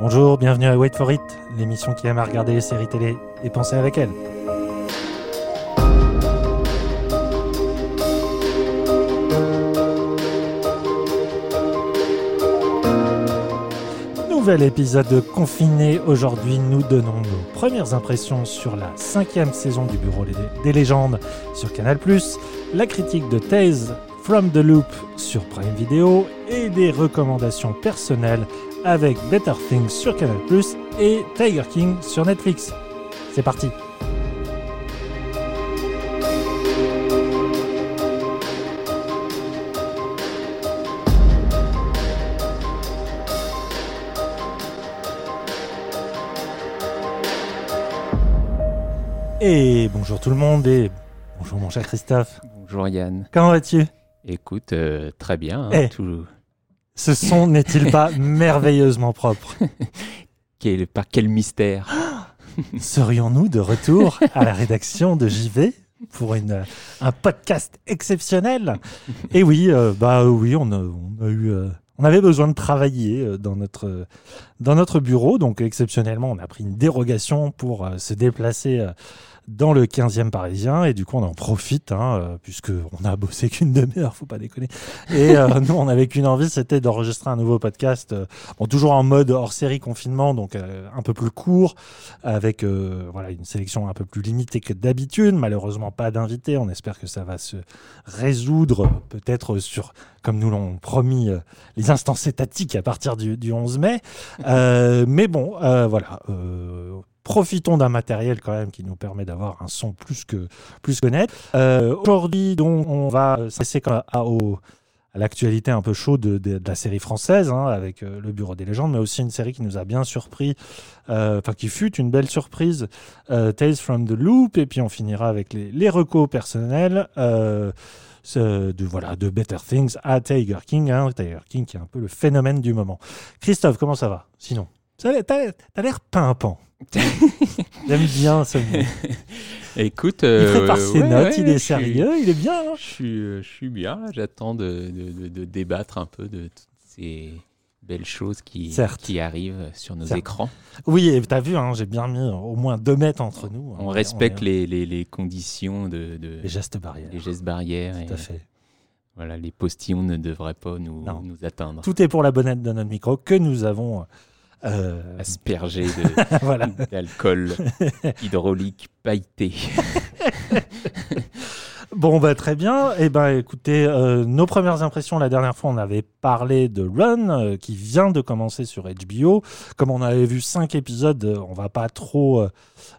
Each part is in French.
Bonjour, bienvenue à Wait for It, l'émission qui aime à regarder les séries télé et penser avec elle. Nouvel épisode confiné. Aujourd'hui, nous donnons nos premières impressions sur la cinquième saison du Bureau des légendes sur Canal+, la critique de Thèse From the Loop sur Prime Video et des recommandations personnelles avec Better Things sur Canal+, et Tiger King sur Netflix. C'est parti Et bonjour tout le monde et bonjour mon cher Christophe. Bonjour Yann. Comment vas-tu? Écoute, euh, très bien. Hein, Eh. tout- Ce son n'est-il pas merveilleusement propre Quel, par quel mystère Serions-nous de retour à la rédaction de JV pour une, un podcast exceptionnel? Et oui, euh, bah oui, on a, on a eu, euh, on avait besoin de travailler euh, dans notre dans notre bureau, donc exceptionnellement, on a pris une dérogation pour se déplacer. Dans le 15e parisien et du coup on en profite hein, euh, puisque on a bossé qu'une demi-heure faut pas déconner et euh, nous on avait qu'une envie c'était d'enregistrer un nouveau podcast euh, bon toujours en mode hors série confinement donc euh, un peu plus court avec voilà une sélection un peu plus limitée que d'habitude. Malheureusement, pas d'invités. On espère que ça va se résoudre peut-être sur, comme nous l'ont promis, euh, les instances étatiques à partir du, du 11 mai. Euh, mais bon, euh, voilà. Profitons d'un matériel quand même qui nous permet d'avoir un son plus que plus net. Aujourd'hui, donc, on va même à, à l'actualité un peu chaude de, la série française, hein, avec le Bureau des légendes, mais aussi une série qui nous a bien surpris, enfin qui fut une belle surprise, Tales from the Loop, et puis on finira avec les, les recos personnels. Ce- de voilà de Better Things à Tiger King, hein, Tiger King qui est un peu le phénomène du moment. Christophe, comment ça va Sinon, t'as l'air pimpant. J'aime bien ce mot. Écoute, Il euh, prépare ses ouais, notes, ouais, il est suis- sérieux, il est bien. hein. Je suis, euh, je suis bien. J'attends de- de débattre un peu de toutes ces belles choses qui, Certes. qui arrivent sur nos Certes. écrans. Oui, et t'as vu, hein, j'ai bien mis au moins deux mètres entre nous. On est- respecte est- les, les- les conditions de, de- les gestes barrières. les gestes barrières. Tout et à fait. Voilà, les postillons ne devraient pas nous, nous atteindre. Tout est pour la bonnette de notre micro que nous avons. euh, voilà. d'alcool hydraulique pailleté. Bon, bah, très bien. Eh ben, écoutez, euh, nos premières impressions, la dernière fois, on avait parlé de Run, euh, qui vient de commencer sur HBO. Comme on avait vu cinq épisodes, euh, on va pas trop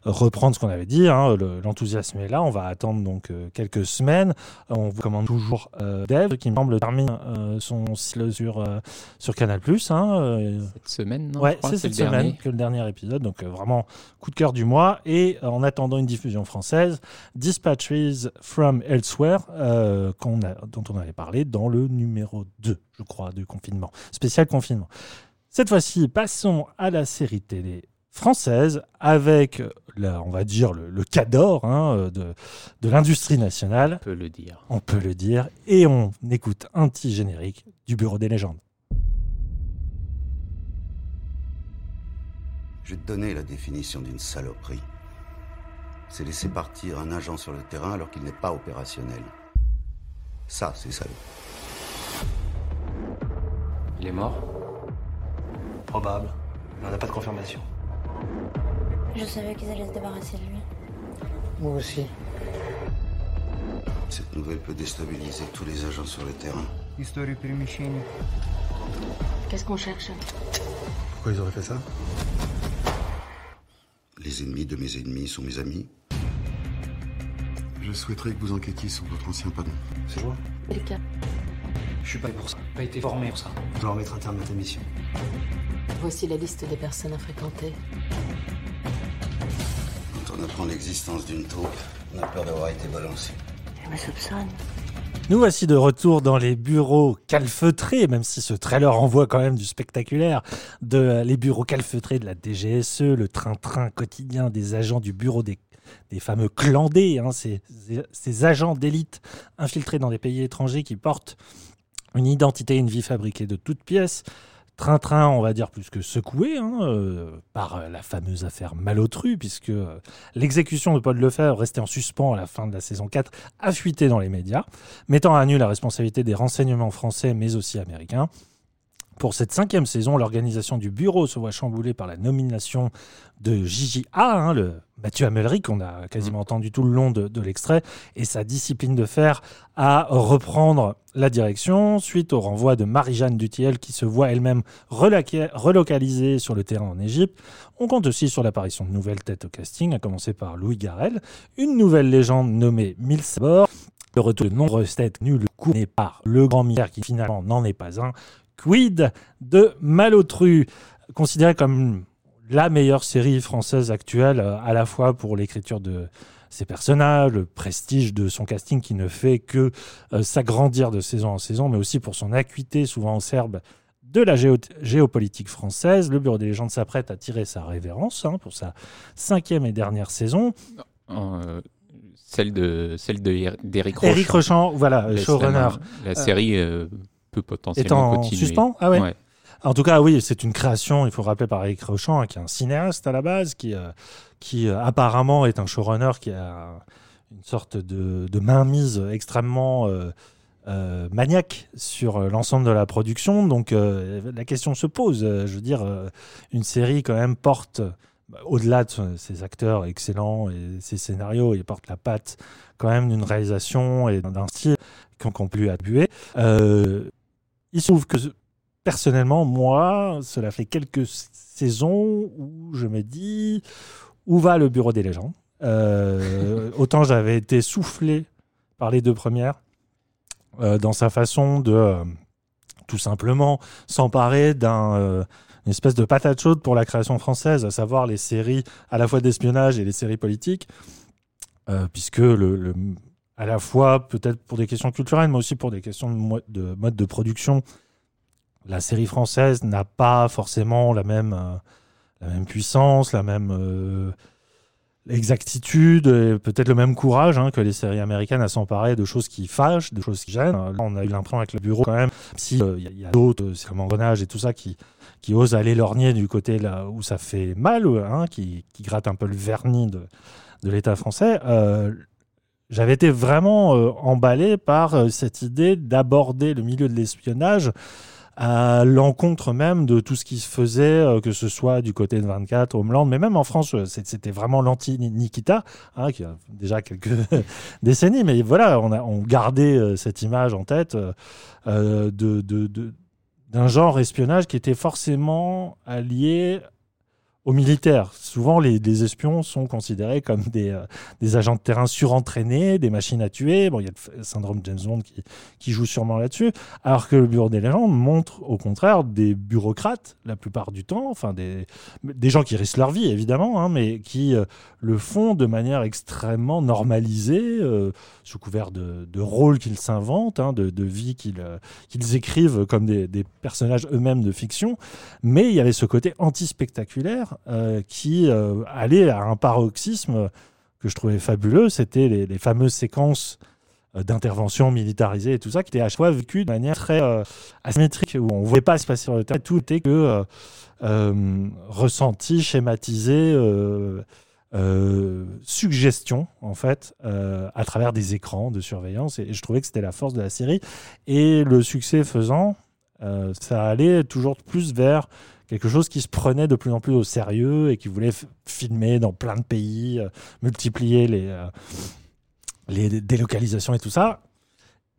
reprendre ce qu'on avait dit. hein. Le- L'enthousiasme est là. On va attendre donc euh, quelques semaines. On vous commande toujours euh, Dev, qui me semble termine euh, son cycle sur, euh, sur Canal+. Hein, euh, Cette semaine, non ouais, c'est cette semaine dernier. que le dernier épisode. Donc vraiment coup de cœur du mois. Et en attendant une diffusion française, Dispatches from Elsewhere, a- dont on avait parlé dans le numéro 2, je crois, du confinement. Spécial confinement. Cette fois-ci, passons à la série télé française avec, la- on va dire, le, le cador hein, de, de l'industrie nationale, On peut le dire. on peut le dire, et on écoute un petit générique du Bureau des légendes. Je vais te donner la définition d'une saloperie. C'est laisser partir un agent sur le terrain alors qu'il n'est pas opérationnel. Ça, c'est salaud. Il est mort? Probable. Mais on n'a pas de confirmation. Je savais qu'ils allaient se débarrasser de lui. Moi aussi. Cette nouvelle peut déstabiliser tous les agents sur le terrain. Историю перемещений. Qu'est-ce qu'on cherche Pourquoi ils auraient fait ça Les ennemis de mes ennemis sont mes amis. Je souhaiterais que vous enquêtiez sur votre ancien patron. C'est moi Lucas. Je suis pas pour ça. Pas été formé pour ça. Je dois remettre un terme à ta mission. Voici la liste des personnes à fréquenter. Quand on apprend l'existence d'une taupe, on a peur d'avoir été balancé. Je me soupçonne. Nous voici de retour dans les bureaux calfeutrés, même si ce trailer envoie quand même du spectaculaire, de les bureaux calfeutrés de la DGSE, le train-train quotidien des agents du bureau des, des fameux clandés, hein, ces, ces agents d'élite infiltrés dans des pays étrangers qui portent une identité, une vie fabriquée de toutes pièces. Train-train, on va dire, plus que secoué hein, euh, par euh, la fameuse affaire Malotru, puisque euh, l'exécution de Paul Lefebvre, restée en suspens à la fin de la saison 4, a fuité dans les médias, mettant à nu la responsabilité des renseignements français, mais aussi américains. Pour cette cinquième saison, l'organisation du bureau se voit chamboulée par la nomination de Gigi A, hein, le Mathieu Amelry, qu'on a quasiment entendu tout le long de, de l'extrait, et sa discipline de fer à reprendre la direction suite au renvoi de Marie-Jeanne Dutiel qui se voit elle-même relocalisée sur le terrain en Égypte. On compte aussi sur l'apparition de nouvelles têtes au casting, à commencer par Louis Garrel, une nouvelle légende nommée Mille Sabor, le retour de nombreuses têtes nues, le coup n'est par le grand mystère qui finalement n'en est pas un. Quid de Malotru, considéré comme la meilleure série française actuelle, euh, à la fois pour l'écriture de ses personnages, le prestige de son casting qui ne fait que euh, s'agrandir de saison en saison, mais aussi pour son acuité souvent en serbe de la géo- géopolitique française. Le Bureau des légendes s'apprête à tirer sa révérence hein, pour sa cinquième et dernière saison. Euh, celle de celle de d'Éric Rochant. Eric Rochant, voilà, Laisse showrunner, La. La série euh, peut est potentiellement en continuer. suspens. Ah ouais. Ouais. En tout cas, oui, c'est une création, il faut rappeler par Eric Rochant, hein, qui est un cinéaste à la base, qui, euh, qui euh, apparemment est un showrunner qui a une sorte de, de mainmise extrêmement euh, maniaque sur l'ensemble de la production. Donc la question se pose. Je veux dire, une série quand même porte, bah, au-delà de ses acteurs excellents et ses scénarios, il porte la patte quand même d'une réalisation et d'un style qu'on qu'on peut lui attribuer. Euh, il se trouve que personnellement, moi, cela fait quelques saisons où je me dis où va le bureau des légendes? Euh, autant j'avais été soufflé par les deux premières euh, dans sa façon de euh, tout simplement s'emparer d'un une espèce de patate chaude pour la création française, à savoir les séries à la fois d'espionnage et les séries politiques, puisque le- à la fois peut-être pour des questions culturelles, mais aussi pour des questions de, mo- de mode de production, la série française n'a pas forcément la même, euh, puissance, la même euh, exactitude, peut-être le même courage hein, que les séries américaines à s'emparer de choses qui fâchent, de choses qui gênent. Là, on a eu l'impression avec le bureau quand même, si euh, il y a- d'autres, euh, c'est comme Engrenage et tout ça, qui, qui osent aller lorgner du côté là où ça fait mal, hein, qui, qui gratte un peu le vernis de l'État français. J'avais été vraiment euh, emballé par euh, cette idée d'aborder le milieu de l'espionnage à l'encontre même de tout ce qui se faisait, euh, que ce soit du côté de 24, Homeland, mais même en France, c'était vraiment l'anti-Nikita, hein, qui a déjà quelques décennies, mais voilà, on, gardait cette image en tête de- d'un genre espionnage qui était forcément allié aux militaires. Souvent, les, espions sont considérés comme des, euh, des agents de terrain surentraînés, des machines à tuer. Bon, il y a le syndrome James Bond qui, joue sûrement là-dessus. Alors que le Bureau des légendes montre au contraire des bureaucrates, la plupart du temps, enfin des, des gens qui risquent leur vie évidemment, hein, mais qui euh, le font de manière extrêmement normalisée, euh, sous couvert de, de rôles qu'ils s'inventent, hein, de, de vie qu'ils qu'ils écrivent comme des, des personnages eux-mêmes de fiction. Mais il y avait ce côté anti-spectaculaire euh, qui euh, allait à un paroxysme que je trouvais fabuleux. C'était les, fameuses séquences euh, d'intervention militarisée et tout ça, qui étaient à chaque fois vécues de manière très asymétrique, où on ne voyait pas se passer sur le terrain. Tout était que ressenti, schématisé, suggestion, en fait, à travers des écrans de surveillance. Et, je trouvais que c'était la force de la série. Et le succès faisant, ça allait toujours plus vers quelque chose qui se prenait de plus en plus au sérieux et qui voulait filmer dans plein de pays, euh, multiplier les, euh, les délocalisations et tout ça.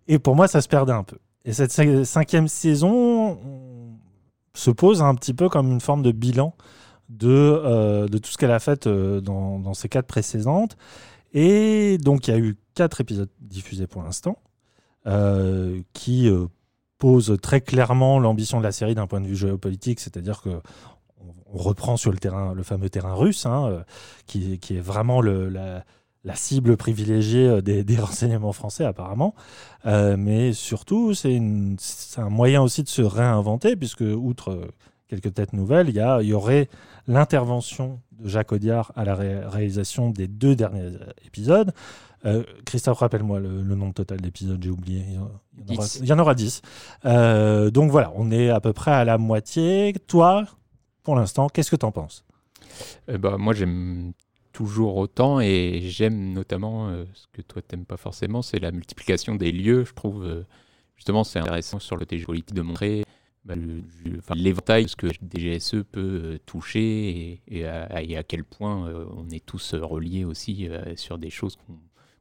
Et pour moi, ça se perdait un peu. Et cette cin- cinquième saison on se pose un petit peu comme une forme de bilan de, euh, de tout ce qu'elle a fait dans, dans ces quatre précédentes. Et donc, il y a eu quatre épisodes diffusés pour l'instant, qui posent très clairement l'ambition de la série d'un point de vue géopolitique, c'est-à-dire que on- reprend sur le terrain, le fameux terrain russe, hein, euh, qui, est vraiment la, cible privilégiée euh, des, renseignements français apparemment. Euh, mais surtout, c'est un moyen aussi de se réinventer, puisque outre quelques têtes nouvelles, il y, aurait l'intervention de Jacques Audiard à la ré- réalisation des deux derniers épisodes. Euh, Christophe, rappelle-moi le, le nombre total d'épisodes, j'ai oublié. Il y, en, aura, y en aura 10. Euh, donc voilà, on est à peu près à la moitié. Toi, pour l'instant, qu'est-ce que tu en penses? Euh, bah, moi, j'aime toujours autant et j'aime notamment euh, ce que toi t'aimes pas forcément, c'est la multiplication des lieux. Je trouve euh, justement c'est intéressant sur le côté politique de montrer bah, l'éventail de ce que DGSE peut euh, toucher et, et à, et à quel point euh, on est tous reliés aussi euh, sur des choses qu'on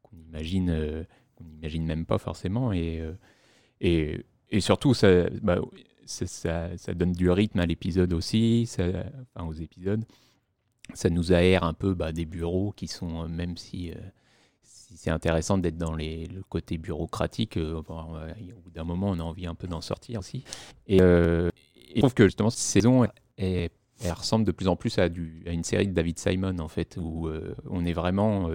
qu'on imagine, euh, qu'on n'imagine même pas forcément. Et, euh, et, surtout ça, bah, ça, ça- donne du rythme à l'épisode aussi, ça- enfin aux épisodes. Ça nous aère un peu bah, des bureaux qui sont, euh, même si, euh, si c'est intéressant d'être dans les, le côté bureaucratique, au bout d'un moment, on a envie un peu d'en sortir aussi. Et, je trouve que justement, cette saison, elle, ressemble de plus en plus à, à une série de David Simon, en fait, où on est vraiment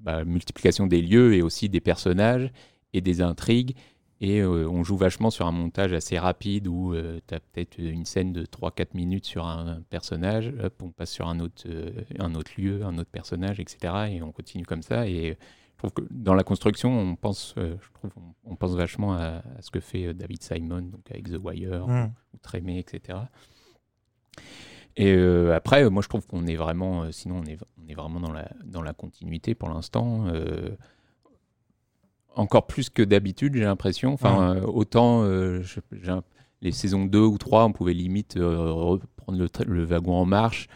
bah, multiplication des lieux et aussi des personnages et des intrigues. Et euh, on joue vachement sur un montage assez rapide où tu as peut-être une scène de 3-4 minutes sur un personnage, hop, on passe sur un autre, euh, un autre lieu, un autre personnage, etc. Et on continue comme ça. Et je trouve que dans la construction, on pense, euh, je trouve, on, on pense vachement à, à ce que fait euh, David Simon, donc avec The Wire Hmm. ou Trémé, etc. Et euh, après, euh, moi, je trouve qu'on est vraiment, euh, sinon, on est, on est vraiment dans la, dans la continuité pour l'instant. euh, encore plus que d'habitude, j'ai l'impression. Enfin, autant je- les saisons 2 ou 3, on pouvait limite reprendre le, le wagon en marche,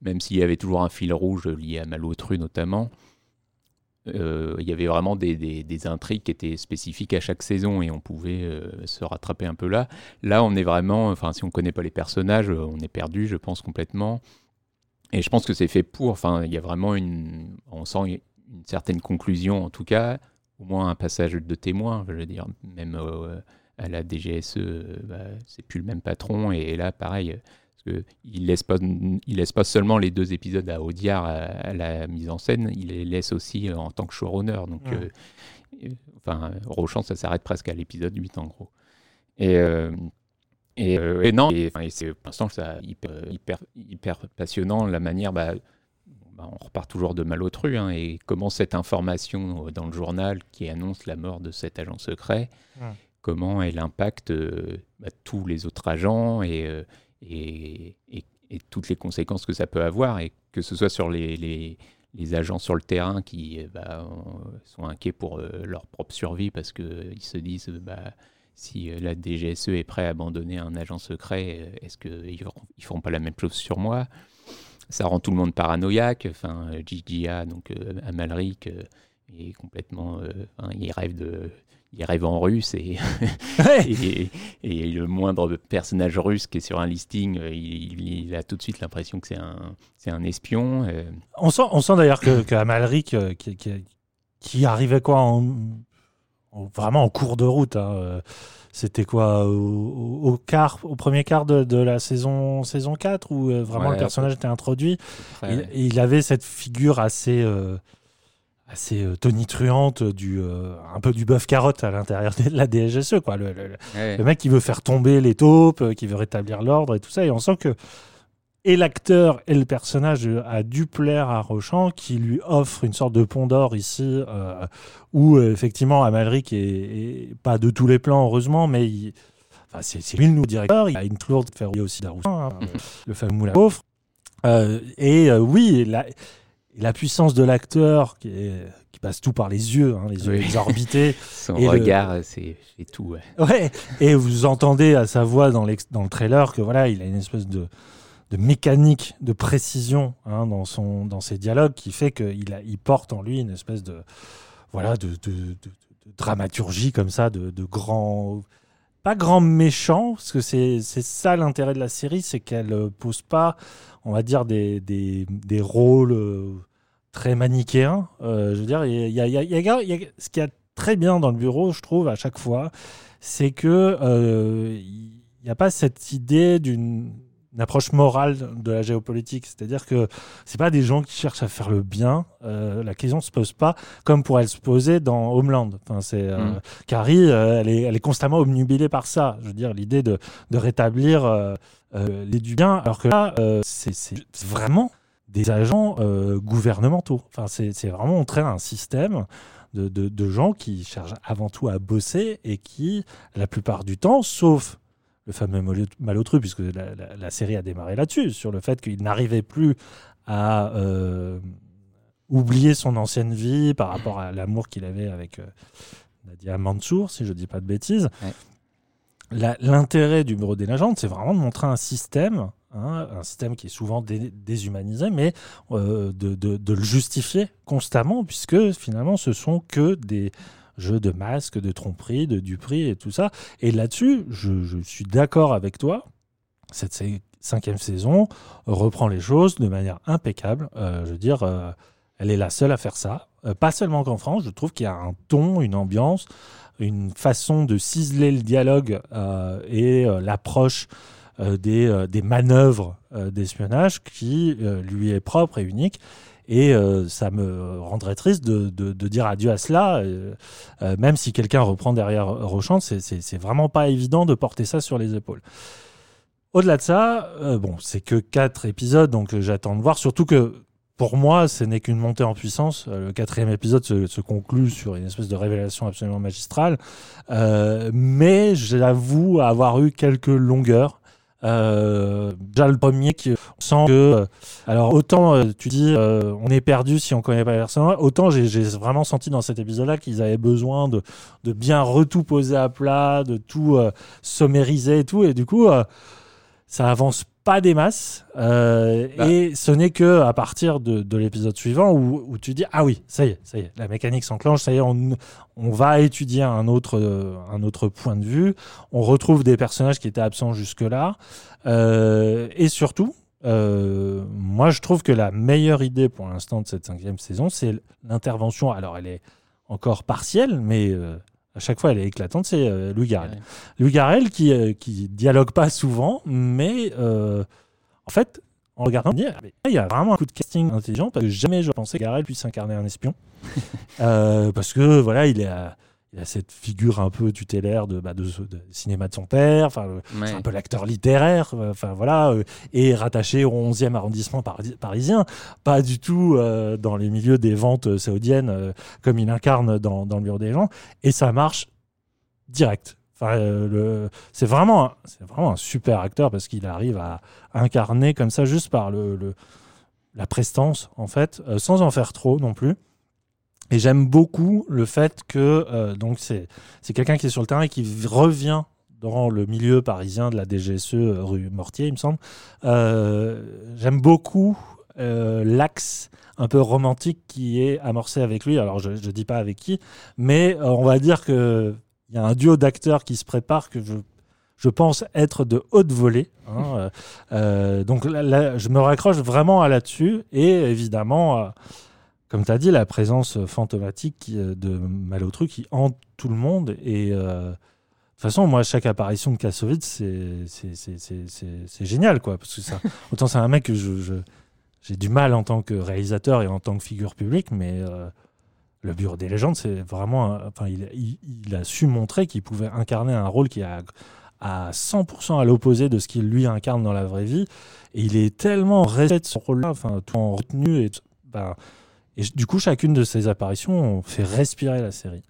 même s'il y avait toujours un fil rouge lié à Malotru notamment. Euh, il y avait vraiment des, des- intrigues qui étaient spécifiques à chaque saison et on pouvait euh, se rattraper un peu là. Là, on est vraiment, enfin, si on connaît pas les personnages, euh, on est perdu, je pense, complètement. Et je pense que c'est fait pour, enfin, il y a vraiment une, on sent une certaine conclusion, en tout cas, au moins un passage de témoin, je veux dire, même à la DGSE, bah, c'est plus le même patron, et là, pareil, euh, parce que il laisse pas, il laisse pas seulement les deux épisodes à Audiard à, à la mise en scène, il les laisse aussi en tant que showrunner, donc, euh, euh, enfin, Rochant, ça s'arrête presque à l'épisode 8, en gros. Et, euh, et, euh, et non, et, enfin, et c'est pour l'instant ça hyper, hyper, hyper passionnant la manière. Bah, bah, on repart toujours de Malotru hein, et comment cette information dans le journal qui annonce la mort de cet agent secret, Ouais. comment elle impacte euh, bah, tous les autres agents et, euh, et, toutes les conséquences que ça peut avoir et que ce soit sur les, agents sur le terrain qui euh, bah, euh, sont inquiets pour euh, leur propre survie parce qu'ils se disent bah, si la DGSE est prêt à abandonner un agent secret, est-ce qu'ils ils feront pas la même chose sur moi? Ça rend tout le monde paranoïaque. Enfin, GGA, donc Amalric, est complètement. il rêve de. Il rêve en russe et, Ouais. et, et le moindre personnage russe qui est sur un listing, euh, il, il a tout de suite l'impression que c'est un, c'est un espion. euh. On sent, on sent d'ailleurs que, que Amalric, euh, qui, qui, qui arrivait quoi en, en- vraiment en cours de route. hein, C'était quoi au, quart, au premier quart de, de la saison, saison 4 où vraiment Ouais, le personnage était introduit. Il, il avait cette figure assez, euh, assez euh, tonitruante, du, euh, un peu du bœuf carotte à l'intérieur de la DGSE. Quoi. Le, le- ouais. le mec qui veut faire tomber les taupes, euh, qui veut rétablir l'ordre et tout ça. Et on sent que et l'acteur et le personnage euh, a dû plaire à Rochant, qui lui offre une sorte de pont d'or ici, euh, où euh, effectivement Amalric est, est pas de tous les plans, heureusement, mais il- enfin, c'est lui le nouveau directeur. Il a une tour de faire aussi Daroussin, hein, Mhm. le fameux moulin. Euh, et euh, oui, la, la puissance de l'acteur qui, passe tout par les yeux, hein, les yeux Oui. exorbités. Son et regard, euh, c'est tout. ouais. Ouais, et vous entendez à sa voix dans, le trailer que voilà, il a une espèce de, de mécanique, de précision hein, dans, son, dans ses dialogues qui fait qu'il a- il porte en lui une espèce de, voilà, de, de- de- de dramaturgie comme ça, de, de grand. Pas grand méchant, parce que c'est ça l'intérêt de la série, c'est qu'elle euh, pose pas, on va dire, des, rôles euh, très manichéens. Euh, je veux dire, il y a, il y a- ce très bien dans le bureau, je trouve, à chaque fois, c'est que il n'y a pas cette idée d'une une approche morale de la géopolitique. C'est-à-dire que c'est pas des gens qui cherchent à faire le bien. Euh, la question se pose pas comme pourrait elle se poser dans Homeland. Enfin, c'est euh, Mm. Carrie, euh, elle, est, elle est constamment obnubilée par ça. Je veux dire, l'idée de, de rétablir les du bien. Alors que là, c'est vraiment des agents gouvernementaux. Enfin, c'est vraiment montrer un système de, de- de gens qui cherchent avant tout à bosser et qui, la plupart du temps, sauf le fameux Malo- Malotru, puisque la, la- la série a démarré là-dessus, sur le fait qu'il n'arrivait plus à euh, oublier son ancienne vie par rapport à l'amour qu'il avait avec euh, Nadia Mansour, si je ne dis pas de bêtises. Ouais. L'intérêt du Bureau des légendes, c'est vraiment de montrer un système, hein, un système qui est souvent dé- déshumanisé, mais euh, de, de- de le justifier constamment, puisque finalement, ce sont que des jeux de masques, de tromperie, de duperie et tout ça. Et là-dessus, je, suis d'accord avec toi. Cette cinquième saison reprend les choses de manière impeccable. Euh, je veux dire, euh, elle est la seule à faire ça. Euh, pas seulement qu'en France, je trouve qu'il y a un ton, une ambiance, une façon de ciseler le dialogue et l'approche des, des manœuvres d'espionnage qui lui est propre et unique. Et euh, ça me rendrait triste de, dire adieu à cela, euh, euh, même si quelqu'un reprend derrière Rochant, c'est- vraiment pas évident de porter ça sur les épaules. Au-delà de ça, bon, c'est que quatre épisodes, donc j'attends de voir. Surtout que pour moi, ce n'est qu'une montée en puissance. Le quatrième épisode se, se conclut sur une espèce de révélation absolument magistrale. Euh, mais j'avoue avoir eu quelques longueurs. Euh, déjà le premier qui sent que euh, alors autant euh, tu dis on est perdu si on connaît pas les personnages autant j'ai vraiment senti dans cet épisode là qu'ils avaient besoin de, de bien retout poser à plat de tout sommériser et tout. Et du coup ça avance pas des masses euh, Bah. et ce n'est que à partir de, de l'épisode suivant où, où tu dis ah oui ça y est ça y est la mécanique s'enclenche ça y est on, on va étudier un autre euh, un autre point de vue. On retrouve des personnages qui étaient absents jusque là et surtout euh, moi je trouve que la meilleure idée pour l'instant de cette cinquième saison c'est l'intervention. Alors elle est encore partielle mais euh, à chaque fois elle est éclatante c'est euh, Louis Garrel Ouais. Louis Garrel qui, euh, qui dialogue pas souvent, mais euh, en fait, en regardant, on dit, Ah, mais il y a vraiment un coup de casting intelligent parce que jamais je pensais que Garrel puisse incarner un espion. Euh, parce que voilà, il a, il a cette figure un peu tutélaire de, bah, de, de cinéma de son père, enfin, Ouais. c'est un peu l'acteur littéraire, euh, enfin voilà, euh, et rattaché au 11e arrondissement pari- parisien, pas du tout euh, dans les milieux des ventes saoudiennes euh, comme il incarne dans, dans le bureau des gens, et ça marche direct. Enfin, c'est vraiment, un- c'est vraiment un super acteur parce qu'il arrive à incarner comme ça juste par le, le- la prestance en fait, sans en faire trop non plus. Et j'aime beaucoup le fait que euh, donc c'est quelqu'un qui est sur le terrain et qui revient dans le milieu parisien de la DGSE euh, rue Mortier, il me semble. Euh, j'aime beaucoup l'axe un peu romantique qui est amorcé avec lui. Alors je ne dis pas avec qui, mais on va dire que il y a un duo d'acteurs qui se prépare que je, je pense être de haute volée. hein, donc là, je me raccroche vraiment à là-dessus. Et évidemment, comme tu as dit, la présence fantomatique qui, euh, de Malotru qui hante tout le monde. Et euh, de toute façon, moi, chaque apparition de Kassovitz, c'est- génial. Quoi, parce que ça, autant c'est un mec que je, j'ai du mal en tant que réalisateur et en tant que figure publique, mais euh, le Bureau des légendes, c'est vraiment. Enfin, il, il- il a su montrer qu'il pouvait incarner un rôle qui est à, à 100% à l'opposé de ce qu'il lui incarne dans la vraie vie. Et il est tellement resté de ce rôle-là, enfin, tout en retenue. Et, ben, et du coup, chacune de ces apparitions fait respirer la série.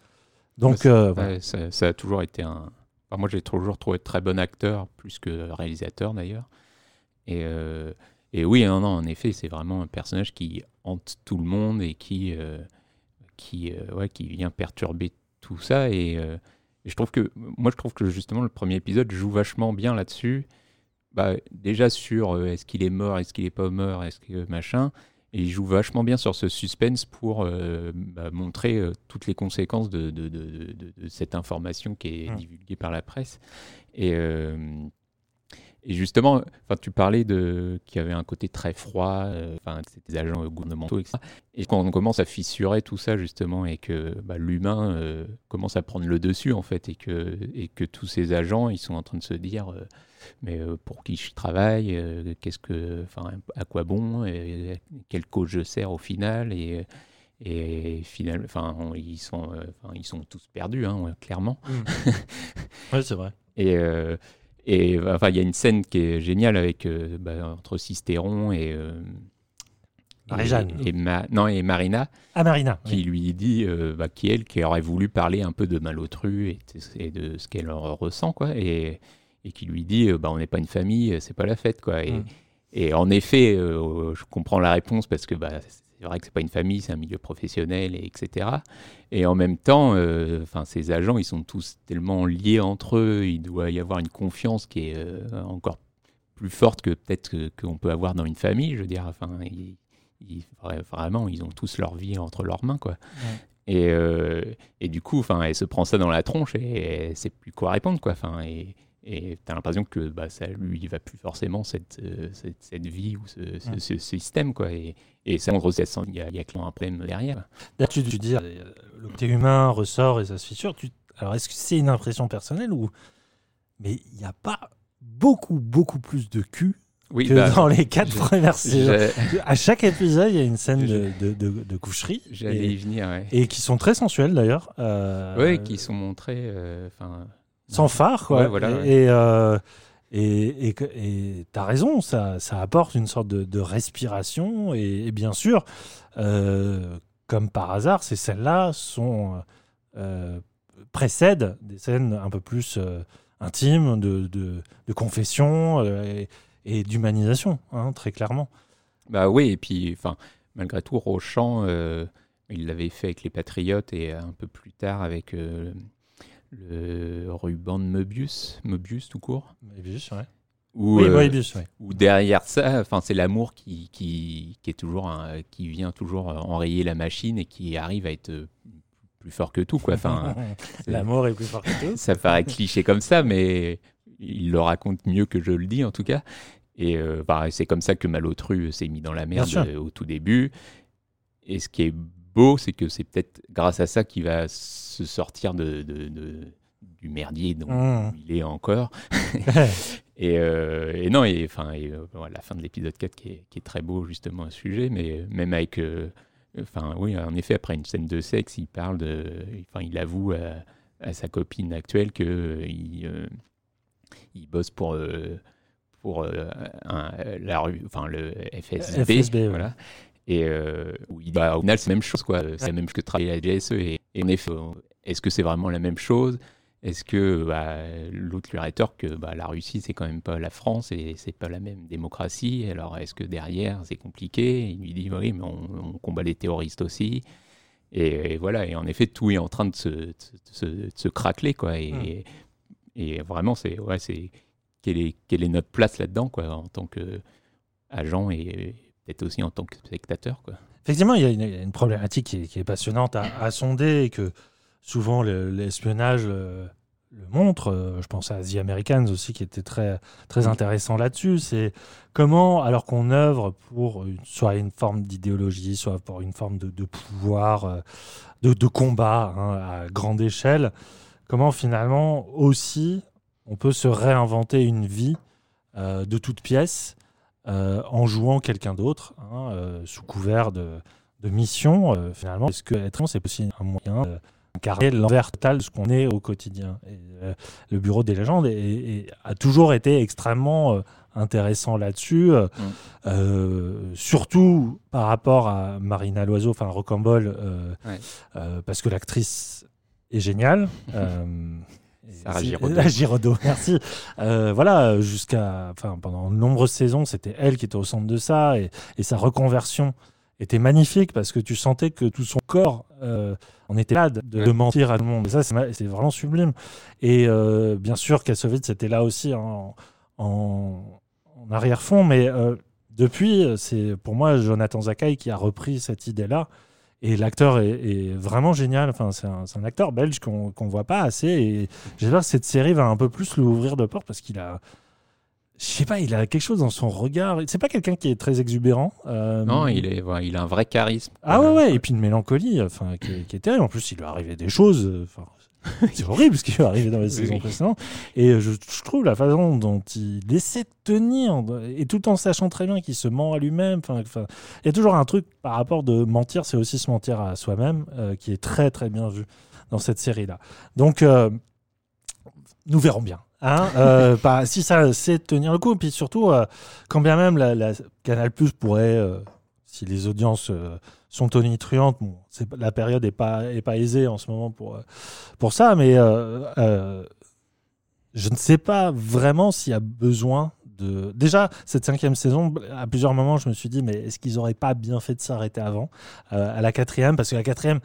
Donc, Ouais, euh. Ouais, ça, ça a toujours été un. enfin, moi, j'ai toujours trouvé très bon acteur, plus que réalisateur d'ailleurs. Et, euh, et oui, non, non, en effet, c'est vraiment un personnage qui hante tout le monde et qui, euh, qui, euh, ouais, qui vient perturber tout ça. Et, et je trouve que, moi, je trouve que justement, le premier épisode joue vachement bien là-dessus. Bah, déjà sur est-ce qu'il est mort, est-ce qu'il est pas mort, est-ce que machin. Et il joue vachement bien sur ce suspense pour euh, bah, montrer euh, toutes les conséquences de, de- de- de- de cette information qui est Mm. divulguée par la presse. Et, euh, et justement, enfin, tu parlais de qu'il y avait un côté très froid, euh, enfin, des agents gouvernementaux, etc. Et quand on commence à fissurer tout ça justement, et que bah, l'humain euh, commence à prendre le dessus en fait, et que et que tous ces agents, ils sont en train de se dire, euh, mais euh, pour qui je travaille, qu'est-ce que, enfin, à quoi bon, et quelle cause je sers au final, et et finalement, enfin, ils sont, ils sont tous perdus, hein, clairement. Ouais, c'est vrai. Et, euh, et enfin, il y a une scène qui est géniale avec euh, bah, entre Sistéron et, euh, Marie-Jeanne. et, et Ma- non, et Marina, Ah, Marina. qui oui. lui dit, euh, bah, qui elle, qui aurait voulu parler un peu de Malotru et, de- et de ce qu'elle en ressent, quoi, et, et qui lui dit, euh, bah, on n'est pas une famille, c'est pas la fête, quoi. Et, Mm. en effet, euh, je comprends la réponse parce que bah, c'est vrai que c'est pas une famille, c'est un milieu professionnel, et etc. Et en même temps, euh, ces agents, ils sont tous tellement liés entre eux, il doit y avoir une confiance qui est euh, encore plus forte que peut-être qu'on peut avoir dans une famille, je veux dire. Enfin, ils- ils- vra- vraiment, ils ont tous leur vie entre leurs mains, quoi. Et, euh, et du coup, enfin, elle se prend ça dans la tronche et elle sait plus quoi répondre, quoi. Enfin, et et t'as l'impression que bah, ça lui va plus forcément cette, euh, cette, cette vie ou ce, ce- ce système, quoi. Et, et ça montre aussi, il y a, y a clairement un problème derrière. D'ailleurs, tu, tu dis, euh, le côté humain ressort et ça se fissure. Tu... Alors, est-ce que c'est une impression personnelle ou. Mais il n'y a pas beaucoup, beaucoup plus de cul Oui, que bah, dans les quatre je- premières saisons. À chaque épisode, il y a une scène de, de, de- de coucherie. j'allais y venir, ouais. et qui sont très sensuelles d'ailleurs. euh, Ouais, qui sont euh, enfin. Sans phare quoi. Ouais, voilà, et ouais. et, euh, et, et, t'as raison ça, ça apporte une sorte de, de respiration et, et bien sûr euh, comme par hasard ces scènes là sont euh, précèdent des scènes un peu plus euh, intimes de, de, de confession et, d'humanisation hein, très clairement. Bah oui, et puis, enfin, malgré tout, Rochant, il l'avait fait avec les Patriotes et un peu plus tard avec le ruban de Möbius, Möbius tout court. Moebius, ouais. Où, oui euh, Moebius, ouais. où derrière ça, enfin, c'est l'amour qui, qui, qui est toujours, un- qui vient toujours enrayer la machine et qui arrive à être euh, plus fort que tout, quoi. Enfin, l'amour est plus fort que tout ça paraît cliché comme ça, mais il le raconte mieux que je le dis en tout cas. Et euh, bah, c'est comme ça que Malotru s'est mis dans la merde au tout début. Et ce qui est beau, c'est que c'est peut-être grâce à ça qu'il va se sortir de, de- de- du merdier dont Mmh. il est encore. et, euh, et non, et, enfin, et, euh, la fin de l'épisode 4 qui est, qui est très beau justement à ce sujet, mais même avec... euh, Enfin, oui, en effet, après une scène de sexe, il parle de... Enfin, il avoue à, à sa copine actuelle que euh, il, euh, il bosse pour... euh, pour euh, un- la rue, enfin le FSB, FSB, ouais. voilà. Et euh, bah, au final, c'est la même chose, quoi. C'est la même chose que travailler à la GSE. Et, et en effet, euh, est-ce que c'est vraiment la même chose? Est-ce que bah, l'autre lui rétorque que bah, la Russie, c'est quand même pas la France et c'est pas la même démocratie? Alors, est-ce que derrière, c'est compliqué? Il lui dit oui, mais on, on combat les terroristes aussi. Et, et voilà. Et en effet, tout est en train de se, de se, de se craqueler, quoi. Et, et vraiment, c'est ouais, c'est quelle est, quelle est notre place là-dedans, quoi, en tant qu'agent et peut-être aussi en tant que spectateur, quoi. Effectivement, il y a une, problématique qui est, qui est passionnante à, à sonder et que souvent le- l'espionnage euh, le montre. Euh, Je pense à The Americans aussi qui était très, très intéressant là-dessus. C'est comment, alors qu'on œuvre pour une- soit une forme d'idéologie, soit pour une forme de, de pouvoir, euh, de, de combat hein, à grande échelle, comment finalement aussi on peut se réinventer une vie euh, de toute pièce en jouant quelqu'un d'autre, hein, euh, sous couvert de, de mission, euh, finalement. Est-ce que être c'est aussi un moyen d'incarner l'envers total de ce qu'on est au quotidien Et, euh, Le Bureau des légendes est- est- a toujours été extrêmement euh, intéressant là-dessus, euh, euh, surtout par rapport à Marina Loiseau, enfin Rocambole, euh, Ouais. euh, parce que l'actrice est géniale. Sarah Giraudot. Giraudot, merci. Euh, voilà, jusqu'à, enfin, pendant de nombreuses saisons, c'était elle qui était au centre de ça, et, et sa reconversion était magnifique parce que tu sentais que tout son corps euh, en était là de, mentir à tout le monde. Et ça, c'est vraiment sublime. Et euh, bien sûr, Kassovitz était là aussi en, en, en arrière-fond, mais depuis, c'est pour moi Jonathan Zakai qui a repris cette idée-là. Et l'acteur est, est vraiment génial. Enfin, c'est un, acteur belge qu'on qu'on voit pas assez. Et j'espère que cette série va un peu plus lui ouvrir de portes parce qu'il a. Je sais pas, il a quelque chose dans son regard. C'est pas quelqu'un qui est très exubérant. euh, Non, il, est, il a un vrai charisme. Ah ouais, ouais. Et puis une mélancolie enfin, qui, est, qui est terrible. En plus, il lui est arrivé des choses. Enfin, c'est horrible ce qui est arrivé dans les saisons précédentes. Et euh, je, je trouve la façon dont il essaie de tenir, et tout en sachant très bien qu'il se ment à lui-même. Il y a toujours un truc par rapport de mentir, c'est aussi se mentir à soi-même, euh, qui est très très bien vu dans cette série-là. Donc, euh, nous verrons bien. Hein Euh, pas- si ça sait tenir le coup, et puis surtout, quand bien même la, la Canal Plus pourrait, si les audiences euh, sont tonitruantes, bon, la période n'est pas, est pas aisée en ce moment pour, euh, pour ça, mais euh, euh, je ne sais pas vraiment s'il y a besoin de. Déjà, cette cinquième saison, à plusieurs moments, je me suis dit, mais est-ce qu'ils n'auraient pas bien fait de s'arrêter avant euh, À la quatrième, parce que la quatrième,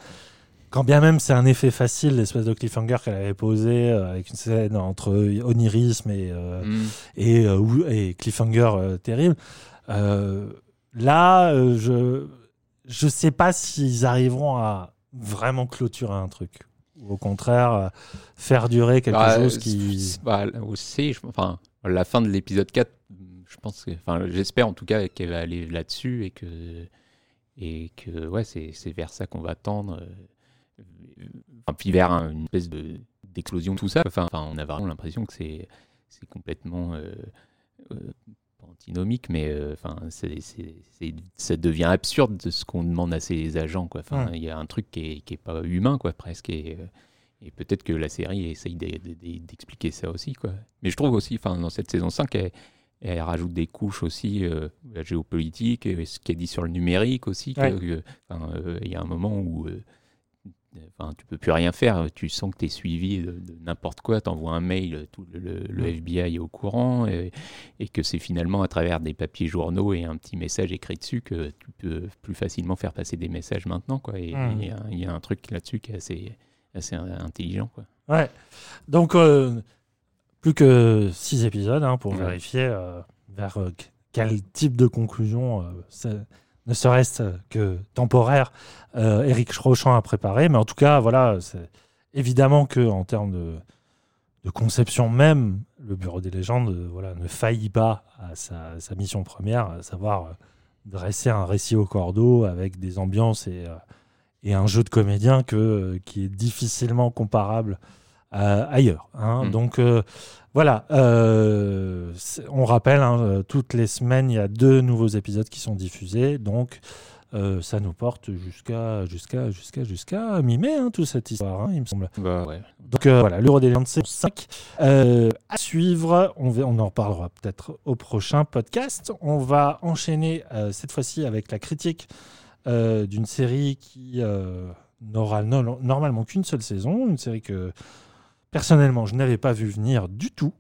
quand bien même c'est un effet facile, l'espèce de cliffhanger qu'elle avait posé euh, avec une scène entre onirisme et, euh, Mm. et, euh, cliffhanger terrible. Là, euh, je je sais pas s'ils arriveront à vraiment clôturer un truc. Ou au contraire, euh, faire durer quelque Bah, chose qui. bah, aussi, je- enfin, la fin de l'épisode 4, je pense que, enfin, j'espère en tout cas qu'elle va aller là-dessus et que, et que, ouais, c'est c'est vers ça qu'on va tendre. euh, Enfin, puis vers un- une espèce de d'explosion de tout ça. Enfin, enfin, on a vraiment l'impression que c'est c'est complètement euh, antinomique, mais euh, enfin, ça devient absurde de ce qu'on demande à ces agents. Quoi. Enfin, Ouais. il y a un truc qui est, qui est pas humain, quoi, presque. Et, euh, et peut-être que la série essaye d'e- d'e- d'expliquer ça aussi. Quoi. Mais je trouve aussi, enfin, dans cette saison 5, elle, elle rajoute des couches aussi, euh, la géopolitique, et ce qu'elle dit sur le numérique aussi. Ouais. euh, Il y a un moment où euh, enfin, tu peux plus rien faire, tu sens que tu es suivi de, de n'importe quoi, tu envoies un mail, tout le, le- le Mm. FBI est au courant, et, et que c'est finalement à travers des papiers journaux et un petit message écrit dessus que tu peux plus facilement faire passer des messages maintenant. Quoi. Et Mm. il y a- il y, a un truc là-dessus qui est assez, assez intelligent. Quoi. Ouais. Donc, euh, plus que six épisodes hein, pour Ouais. vérifier euh, vers euh, quel type de conclusion, ça- ne serait-ce que temporaire, euh, Eric Rochant a préparé. Mais en tout cas, voilà, c'est évidemment que en termes de, de conception même, le Bureau des légendes euh, voilà, ne faillit pas à sa, sa mission première, à savoir euh, dresser un récit au cordeau avec des ambiances et, euh, et un jeu de comédien que, qui est difficilement comparable euh, ailleurs. hein. Mm. Donc euh, voilà, euh, on rappelle, hein, euh, toutes les semaines, il y a deux nouveaux épisodes qui sont diffusés. Donc euh, ça nous porte jusqu'à jusqu'à jusqu'à jusqu'à mi-mai, hein, toute cette histoire, hein, il me semble. Bah, ouais. Donc euh, voilà, l'Euro des c'est 5. Euh, à suivre, on, va- on en reparlera peut-être au prochain podcast. On va enchaîner cette fois-ci avec la critique d'une série qui n'aura no- normalement qu'une seule saison, une série que personnellement je n'avais pas vu venir du tout.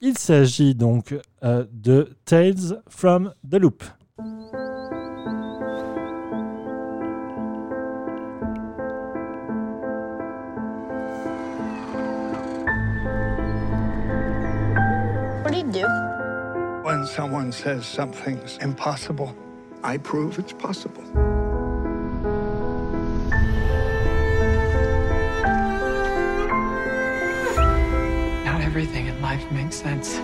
Il s'agit donc euh, de Tales from the Loop. What do you do? When someone says something's impossible, I prove it's possible. Makes sense.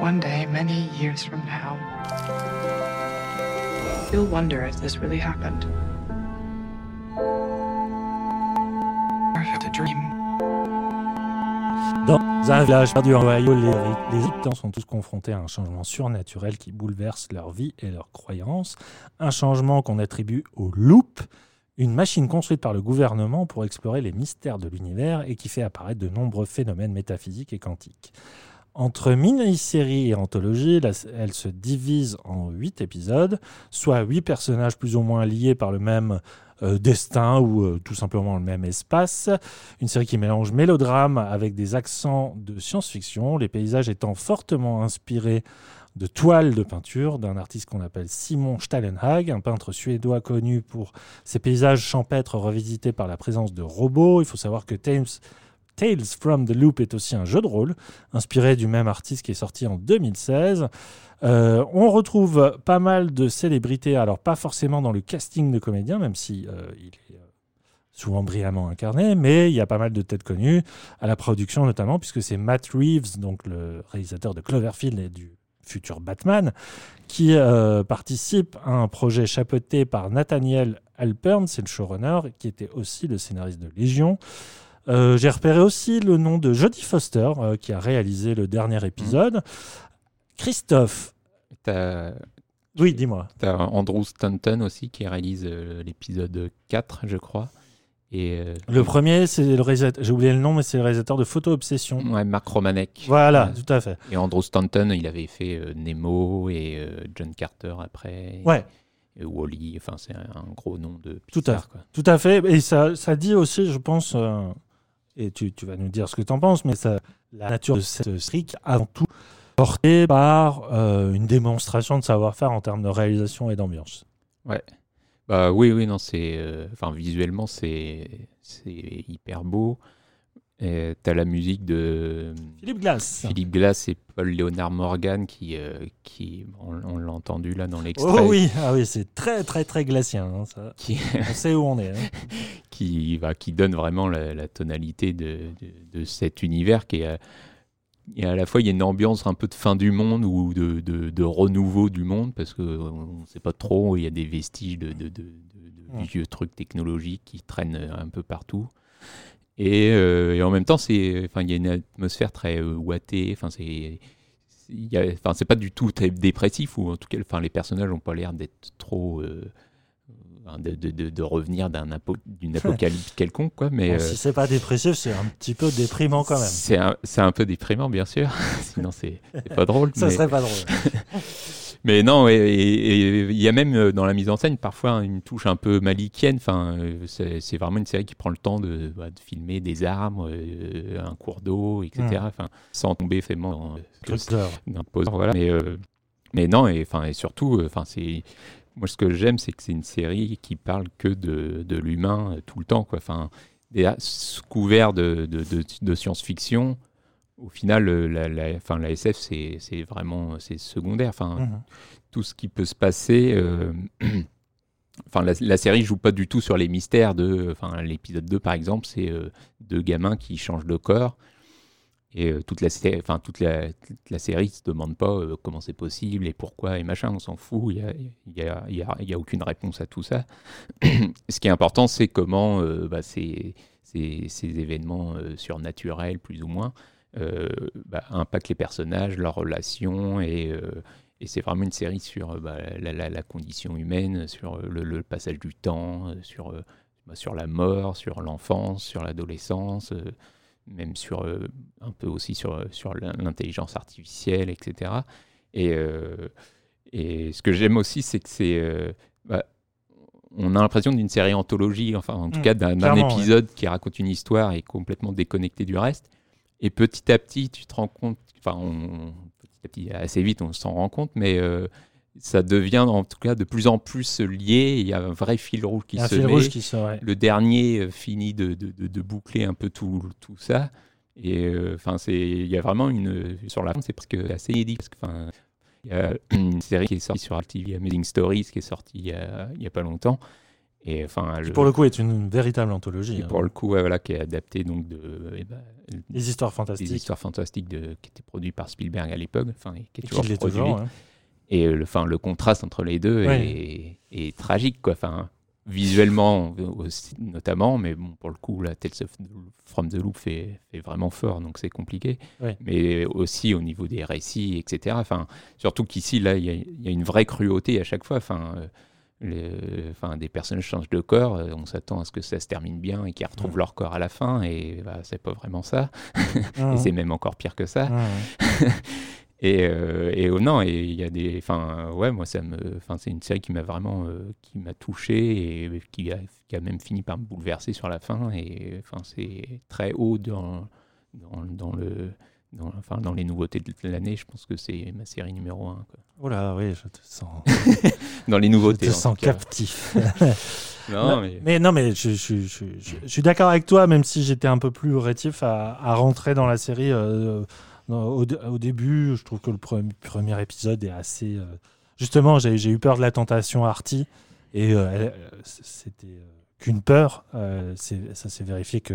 One day, many years from now, you'll wonder if this really happened. Dans un village perdu en Ohio, les, habitants sont tous confrontés à un changement surnaturel qui bouleverse leur vie et leurs croyances. Un changement qu'on attribue au Loop, une machine construite par le gouvernement pour explorer les mystères de l'univers et qui fait apparaître de nombreux phénomènes métaphysiques et quantiques. Entre mini-série et anthologie, elle se divise en huit épisodes, soit huit personnages plus ou moins liés par le même euh, destin ou euh, tout simplement le même espace. Une série qui mélange mélodrame avec des accents de science-fiction, les paysages étant fortement inspirés de toiles de peinture d'un artiste qu'on appelle Simon Stahlenhag, un peintre suédois connu pour ses paysages champêtres revisités par la présence de robots. Il faut savoir que Tales, Tales from the Loop est aussi un jeu de rôle inspiré du même artiste qui est sorti en 2016. Euh, on retrouve pas mal de célébrités, alors pas forcément dans le casting de comédiens, même si euh, il est euh, souvent brillamment incarné, mais il y a pas mal de têtes connues à la production notamment, puisque c'est Matt Reeves, donc le réalisateur de Cloverfield et du futur Batman, qui participe à un projet chapeauté par Nathaniel Alpern, c'est le showrunner, qui était aussi le scénariste de Légion. Euh, J'ai repéré aussi le nom de Jodie Foster, euh, qui a réalisé le dernier épisode. Christophe, Oui, dis-moi. T'as Andrew Stanton aussi qui réalise euh, l'épisode 4, je crois. Et, euh, Le premier, c'est le réalisateur. J'ai oublié le nom, mais c'est le réalisateur de Photo Obsession. ouais, Mark Romanek. Voilà, tout à fait. Et Andrew Stanton, il avait fait euh, Nemo et John Carter après. Ouais. Et Wally, enfin, c'est un, un gros nom de Tout à Pixar, quoi. Tout à fait. Et ça, ça dit aussi, je pense, et tu, vas nous dire ce que tu en penses, mais la nature de cette est avant tout portée par euh, une démonstration de savoir-faire en termes de réalisation et d'ambiance. Bah oui, oui, non, c'est. euh, Enfin, visuellement, c'est hyper beau. Et T'as la musique de Philippe Glass. Philippe Glass et Paul Léonard Morgan qui, euh, qui on, on l'a entendu là dans l'extrait, Oh oui, ah oui c'est très, très, très glacien. hein, ça. qui, On sait où on est. hein. qui, va, qui donne vraiment la, la tonalité de, de, de cet univers qui est. Et à la fois, il y a une ambiance un peu de fin du monde ou de, de, de renouveau du monde, parce qu'on ne sait pas trop, il y a des vestiges de, de, de, de- de Ouais. vieux trucs technologiques qui traînent un peu partout. Et, euh, et en même temps, c'est, enfin, il y a une atmosphère très euh, ouatée. Enfin, c'est, enfin, c'est pas du tout très dépressif ou en tout cas, enfin, les personnages n'ont pas l'air d'être trop, euh, de, de, de, de revenir d'un d'une apocalypse quelconque, quoi. Mais Bon, euh, Si c'est pas dépressif, c'est un petit peu déprimant quand même. c'est un, c'est un peu déprimant, bien sûr. Sinon, c'est c'est pas drôle. Ça mais... serait pas drôle. Mais non, et- il y a même euh, dans la mise en scène parfois une touche un peu malikienne. Enfin, euh, c'est vraiment une série qui prend le temps de, bah, de filmer des arbres, euh, un cours d'eau, etc. Mm. Enfin, sans tomber vraiment dans Cluster. d'un poseur, voilà. Mais, euh, mais non, et enfin, et surtout, euh, enfin, c'est moi ce que j'aime, c'est que c'est une série qui parle que de, de l'humain euh, tout le temps, quoi. Enfin, déjà, sous couvert de, de, de- de science-fiction. Au final, euh, la, la, enfin, la SF, c'est vraiment secondaire. Enfin, Mhm. tout ce qui peut se passer. euh, Enfin, la, la série joue pas du tout sur les mystères de. Enfin, l'épisode 2, par exemple, c'est euh, deux gamins qui changent de corps. Et euh, toute, la, enfin, toute, la, toute la série se demande pas comment c'est possible et pourquoi et machin, on s'en fout. Il y a, y, a, y, a, y a aucune réponse à tout ça. Ce qui est important, c'est comment bah, ces, ces, ces événements surnaturels, plus ou moins, bah, impactent les personnages, leurs relations et. euh, et c'est vraiment une série sur euh, bah, la, la- la condition humaine, sur euh, le, le passage du temps, euh, sur, euh, bah, sur la mort, sur l'enfance, sur l'adolescence, euh, même sur euh, un peu aussi sur, euh, sur l'in- l'intelligence artificielle, etc. Et, euh, et ce que j'aime aussi, c'est que c'est. euh, bah, on a l'impression d'une série anthologie, enfin en tout Mm, cas d'un ouais. épisode qui raconte une histoire et complètement déconnecté du reste. Et petit à petit, tu te rends compte, enfin, on, petit à petit, assez vite, on s'en rend compte, mais euh, ça devient en tout cas de plus en plus lié. Il y a un vrai fil rouge qui se fil met. rouge qui se. ouais. Le dernier euh, finit de, de- de- de boucler un peu tout, tout ça. Et euh, enfin, c'est, il y a vraiment une sur la fin, c'est presque assez inédit. Parce que, enfin, il y a une série qui est sortie sur TV, Amazing Stories, qui est sortie il y a, il y a pas longtemps. Et enfin, Qui, le- pour le coup, est une véritable anthologie. hein. pour le coup, voilà, qui est adapté donc de eh ben, Les histoires des fantastiques. histoires fantastiques de, qui étaient produites par Spielberg à l'époque, enfin, qui est Et toujours qui l'est produit. toujours. hein. Et le, enfin, le contraste entre les deux est, est tragique, quoi. Enfin, visuellement aussi, notamment, mais bon, pour le coup, la Tales of From the Loop fait, fait vraiment fort, donc c'est compliqué. Mais aussi au niveau des récits, etc. Enfin, surtout qu'ici, là, il y, a- il y a une vraie cruauté à chaque fois. Enfin, euh, le- enfin, des personnages changent de corps, euh, on s'attend à ce que ça se termine bien et qu'ils retrouvent Ouais. leur corps à la fin, et bah, c'est pas vraiment ça. Et Mhm. c'est même encore pire que ça. Et, euh, et oh non, et il y a des, enfin ouais, moi ça me, enfin c'est une série qui m'a vraiment, euh, qui m'a touché et qui a, qui a même fini par me bouleverser sur la fin. Et enfin c'est très haut dans, dans, dans le, dans, enfin dans les nouveautés de l'année. Je pense que c'est ma série numéro un. quoi. Oh là, oui, je te sens, Dans les je nouveautés. te en sens captif. Non, Non, mais, mais non, mais je, je- je- je- je suis d'accord avec toi, même si j'étais un peu plus rétif à, à rentrer dans la série. euh, au, dé- au début, je trouve que le pre- premier épisode est assez. euh, justement, j'ai eu peur de la tentation Arty, et euh, c'était qu'une peur. Euh, ça s'est vérifié que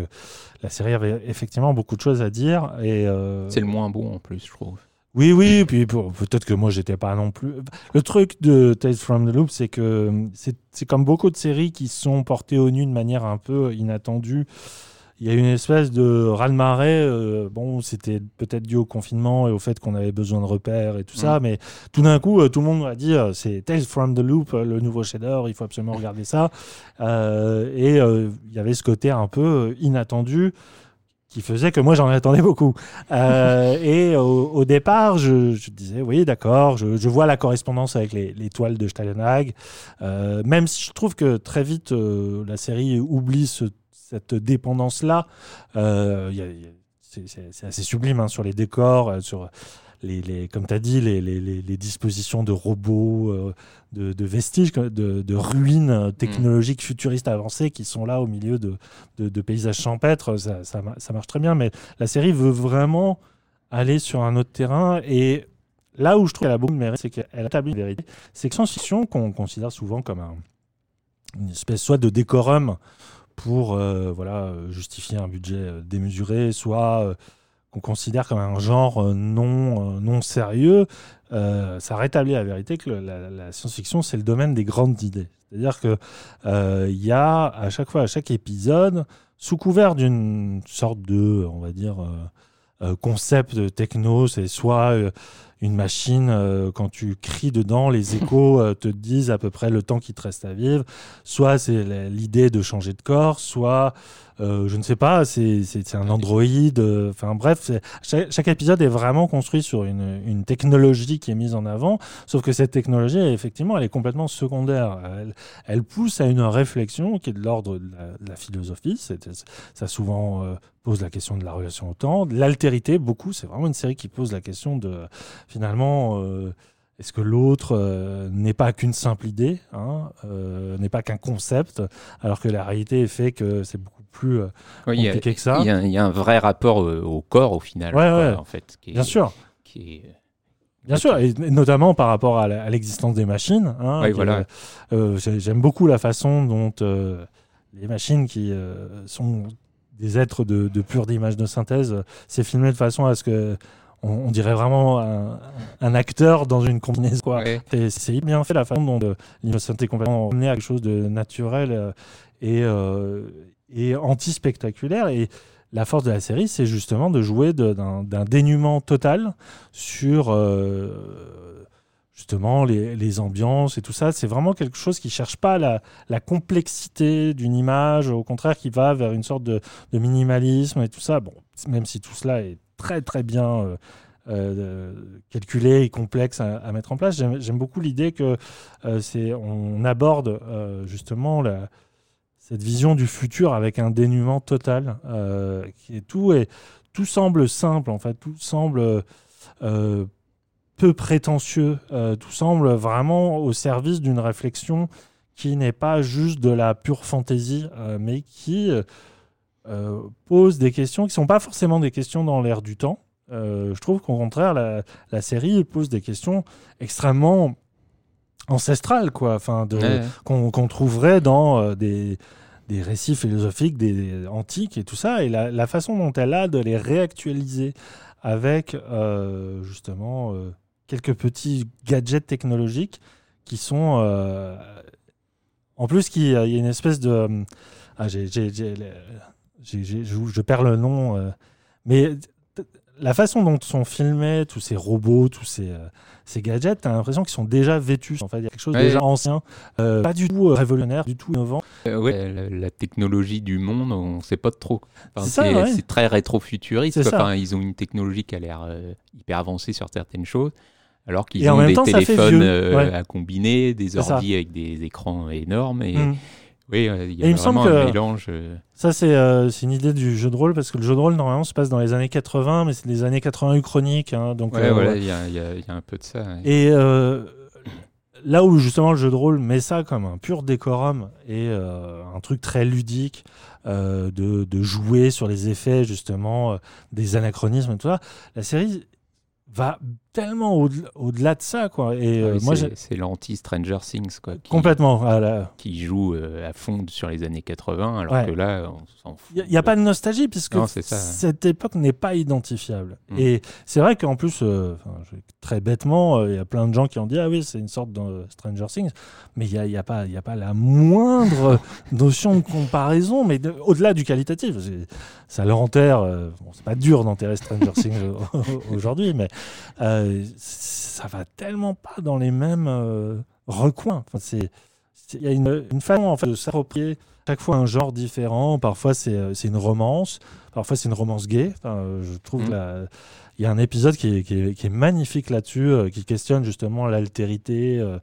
la série avait effectivement beaucoup de choses à dire. Et euh, c'est le moins bon en plus, je trouve. oui, oui, et puis peut-être que moi j'étais pas non plus. Le truc de Tales from the Loop, c'est que c'est c'est comme beaucoup de séries qui sont portées au nu de manière un peu inattendue. Il y a une espèce de raz-de-marée. euh, bon, c'était peut-être dû au confinement et au fait qu'on avait besoin de repères et tout ça, mais tout d'un coup, euh, tout le monde a dit euh, c'est Tales from the Loop, le nouveau chef-d'œuvre, il faut absolument regarder ça. Et il y avait ce côté un peu inattendu qui faisait que moi j'en attendais beaucoup. Euh, et au, au départ, je, je disais oui, d'accord, je, je vois la correspondance avec les, les toiles de Steinhag, euh, même si je trouve que très vite euh, la série oublie ce- cette dépendance-là. Euh, c'est- assez sublime hein, sur les décors, euh, sur les, comme tu as dit, les, dispositions de robots, euh, de, vestiges, de, ruines technologiques futuristes avancées qui sont là au milieu de, paysages champêtres. Ça, ça ma- ça marche très bien, mais la série veut vraiment aller sur un autre terrain et là où je trouve qu'elle a beaucoup de mérite, c'est qu'elle établit une vérité. C'est que science-fiction, qu'on considère souvent comme un- une espèce soit de décorum pour euh, voilà, justifier un budget euh, démesuré, soit euh, qu'on considère comme un genre non, non sérieux, ça rétablit la vérité que la, science-fiction, c'est le domaine des grandes idées. C'est-à-dire que euh, y a à chaque fois, à chaque épisode, sous couvert d'une sorte de, on va dire, concept techno, c'est soit une machine, euh, quand tu cries dedans, les échos euh, te disent à peu près le temps qui te reste à vivre, soit c'est l'idée de changer de corps, soit, euh, je ne sais pas, c'est un androïde, euh, enfin bref, chaque, épisode est vraiment construit sur une, technologie qui est mise en avant, sauf que cette technologie, effectivement, elle est complètement secondaire. Elle, pousse à une réflexion qui est de l'ordre de la, philosophie, ça souvent euh, pose la question de la relation au temps, de l'altérité, beaucoup, c'est vraiment une série qui pose la question de, finalement, est-ce que l'autre euh, n'est pas qu'une simple idée, hein, euh, n'est pas qu'un concept, alors que la réalité fait que c'est beaucoup plus euh, a- compliqué que ça? Il y, a un- il y a un vrai rapport au corps au final. Ouais, quoi, ouais. En fait, qui est- Bien sûr. qui est- Bien sûr, et notamment par rapport à l'existence des machines. hein, voilà. j'ai- J'aime beaucoup la façon dont les machines qui sont des êtres de, de pure d'image de synthèse, c'est filmé de façon à ce que on, on dirait vraiment un, un acteur dans une combinaison. quoi. Ouais. Et C'est bien fait la façon dont euh, l'innovation est complètement amenée à quelque chose de naturel euh, et, euh, et anti-spectaculaire. Et la force de la série, c'est justement de jouer d'un dénuement total sur justement les, les ambiances et tout ça. C'est vraiment quelque chose qui cherche pas la, la complexité d'une image, au contraire qui va vers une sorte de, de minimalisme et tout ça. Bon, même si tout cela est très très bien euh, euh, calculé et complexe à, mettre en place, j'aime beaucoup l'idée que euh, c'est on aborde justement cette vision du futur avec un dénuement total, qui est tout et tout semble simple en fait, tout semble peu prétentieux, tout semble vraiment au service d'une réflexion qui n'est pas juste de la pure fantaisie, mais qui euh, pose des questions qui ne sont pas forcément des questions dans l'air du temps. Euh, je trouve qu'au contraire, la, la série pose des questions extrêmement ancestrales, quoi, enfin, Ouais. qu'on trouverait dans euh, des, des récits philosophiques des, antiques et tout ça, et la, la façon dont elle a de les réactualiser avec euh, justement quelques petits gadgets technologiques qui sont en plus il y a une espèce de euh, ah, j'ai- je, je perds le nom euh, mais la façon dont sont filmés tous ces robots tous ces euh, ces gadgets, t'as l'impression qu'ils sont déjà vétus. En fait, il y a quelque chose de Ouais. déjà ancien, euh, pas du tout euh, révolutionnaire, du tout innovant. Ouais, la, la technologie du monde, on sait pas trop. Enfin, C'est ouais. très rétro-futuriste. Enfin, ils ont une technologie qui a l'air hyper avancée sur certaines choses, alors qu'ils ont des temps, téléphones Ouais. à combiner, des ordi avec des écrans énormes. Et Mm. Oui, il y Et a il me semble un que- mélange. euh, Ça, c'est euh, une idée du jeu de rôle, parce que le jeu de rôle, normalement, se passe dans les années 80, mais c'est des années 80 uchroniques. hein, donc, Ouais, euh, voilà, il y, a- il y a il y a un peu de ça. Et euh, là où justement le jeu de rôle met ça comme un pur décorum et un truc très ludique de, de jouer sur les effets justement des anachronismes et tout ça, la série va tellement au-delà de ça, quoi. Et euh, Ouais, moi, c'est- j'ai c'est l'anti-Stranger Things, quoi. Qui, complètement. ah Qui joue euh, à fond sur les années 80, alors Ouais. que là, on s'en fout. Il n'y a, pas de nostalgie puisque Non, c'est ça. cette époque n'est pas identifiable. Mm. Et c'est vrai qu'en plus, euh, très bêtement, euh, il y a plein de gens qui ont dit Ah oui, c'est une sorte de Stranger Things, mais il n'y a, y a, pas- il a pas la moindre notion de comparaison, mais de- au-delà du qualitatif. Ça l'enterre. euh, bon, c'est pas dur d'enterrer Stranger Things au- aujourd'hui, mais euh, ça va tellement pas dans les mêmes euh, recoins. Enfin, c'est il y a une, une façon en fait, de s'approprier chaque fois un genre différent. Parfois, c'est euh, une romance. Parfois, c'est une romance gay. Enfin, je trouve Mm. la- il y a un épisode qui est, qui est- qui est magnifique là-dessus, euh, qui questionne justement l'altérité. euh,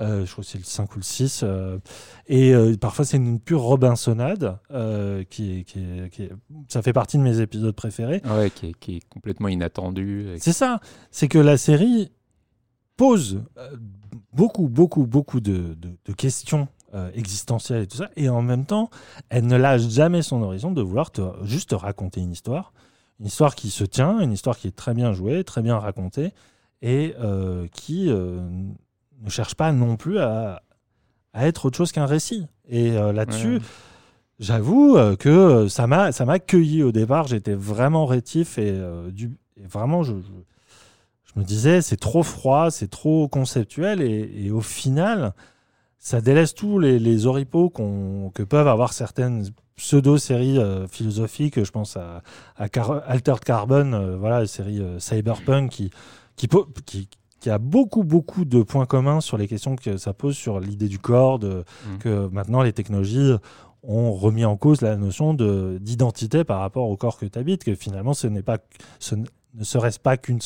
euh, je crois que c'est le 5 ou le 6. euh, et parfois, c'est une pure Robinsonade. qui qui qui ça fait partie de mes épisodes préférés. Ouais, qui est, qui est complètement inattendu. C'est ça. C'est que la série pose beaucoup, beaucoup, beaucoup de, de- de questions euh, existentielles et tout ça. Et en même temps, elle ne lâche jamais son horizon de vouloir te, juste te raconter une histoire. Une histoire qui se tient, une histoire qui est très bien jouée, très bien racontée et euh, qui euh, ne cherche pas non plus à, à être autre chose qu'un récit. Et euh, là-dessus, Ouais. J'avoue que ça m'a ça m'a accueilli au départ. J'étais vraiment rétif et, du, et vraiment je, je, je me disais c'est trop froid, c'est trop conceptuel et, et au final ça délaisse tous les, les oripeaux qu'on- que peuvent avoir certaines pseudo-séries euh, philosophiques. Je pense à, à Car- Altered Carbon, euh, voilà, la série euh, Cyberpunk qui, qui, po- qui, qui a beaucoup, beaucoup de points communs sur les questions que ça pose sur l'idée du corps, de, Mm. que maintenant les technologies ont remis en cause la notion de- d'identité par rapport au corps que tu habites, que finalement ce pas ce ne serait-ce pas qu'une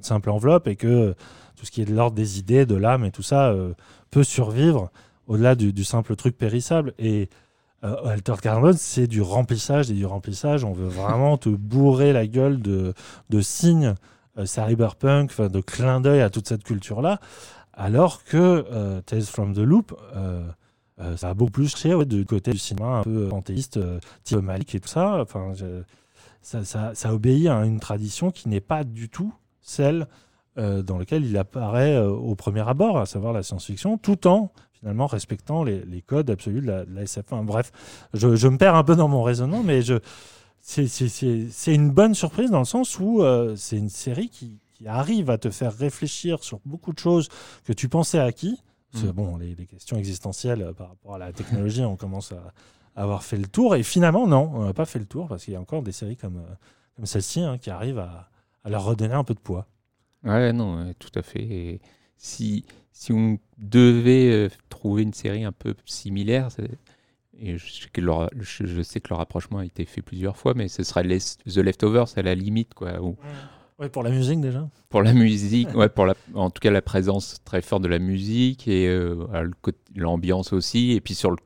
simple enveloppe et que tout ce qui est de l'ordre des idées, de l'âme et tout ça euh, peut survivre au-delà du, du simple truc périssable. Et euh, Altered Carbon, c'est du remplissage et du remplissage. On veut vraiment te bourrer la gueule de, de signes euh, cyberpunk, de clins d'œil à toute cette culture-là, alors que euh, Tales from the Loop, ça a beaucoup plus ouais, du côté du cinéma un peu panthéiste, euh, type Malik et tout ça. Ça, ça- obéit à une tradition qui n'est pas du tout celle dans laquelle il apparaît au premier abord, à savoir la science-fiction, tout en finalement respectant les, les codes absolus de la, de la SF. Enfin, bref, je, je me perds un peu dans mon raisonnement, mais je, c'est, une bonne surprise dans le sens où euh, c'est une série qui, qui arrive à te faire réfléchir sur beaucoup de choses que tu pensais acquis. Mm. bon, les, les questions existentielles euh, par rapport à la technologie, on commence à, avoir fait le tour. Et finalement, non, on n'a pas fait le tour parce qu'il y a encore des séries comme, euh, comme celle-ci hein, qui arrivent à, à leur redonner un peu de poids. Ouais, non, tout à fait. Et si, si on devait euh, trouver une série un peu similaire, et je sais, que leur, je, je sais que leur rapprochement a été fait plusieurs fois, mais ce serait Les- The Leftovers à la limite, quoi. où- pour la musique déjà. pour la musique, ouais, pour la, en tout cas la présence très forte de la musique et euh, le l'ambiance aussi, et puis sur le,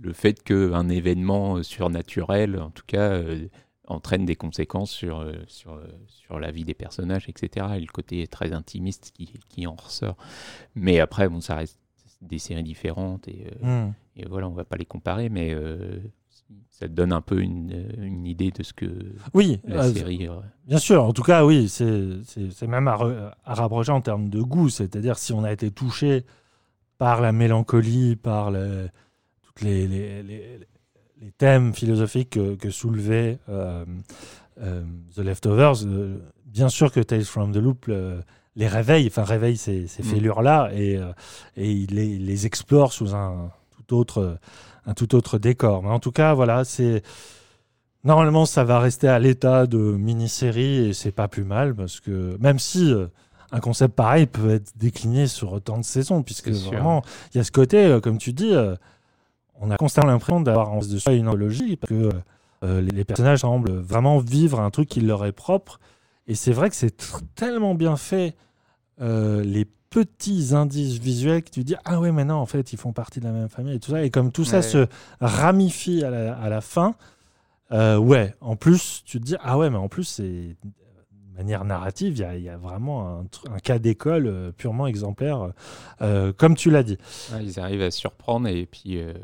le fait qu'un événement euh, surnaturel, en tout cas, euh, entraîne des conséquences sur, euh, sur, euh, sur la vie des personnages, etc. Et le côté très intimiste qui, qui en ressort. Mais après, bon, ça reste des séries différentes et, euh, Mm. et voilà, on va pas les comparer, mais euh, ça donne un peu une, une idée de ce que Oui, la euh, série. euh, Bien sûr, en tout cas, oui, c'est même à, re- à rapprocher en termes de goût. C'est-à-dire, si on a été touché par la mélancolie, par le- toutes les, les, les- les thèmes philosophiques que, que soulevait euh, euh, The Leftovers, euh, bien sûr que Tales from the Loop les réveille, enfin réveille ces, ces Mm. fêlures-là et, et il les, il les explore sous un tout autre, un tout autre décor. Mais en tout cas, voilà, c'est Normalement, ça va rester à l'état de mini-série et c'est pas plus mal parce que même si un concept pareil peut être décliné sur autant de saisons, puisque vraiment, il y a ce côté, comme tu dis, on a constamment l'impression d'avoir en face de soi une anthologie parce que euh, les, les personnages semblent vraiment vivre un truc qui leur est propre. Et c'est vrai que c'est tellement bien fait, euh, les petits indices visuels que tu dis ah ouais mais non en fait ils font partie de la même famille et tout ça et comme tout ça se ramifie à la, à la fin euh, ouais, en plus, tu te dis, ah ouais, mais en plus, c'est de manière narrative, il y a, il y a vraiment un, cas d'école euh, purement exemplaire, euh, comme tu l'as dit. Ouais, ils arrivent à surprendre et puis euh,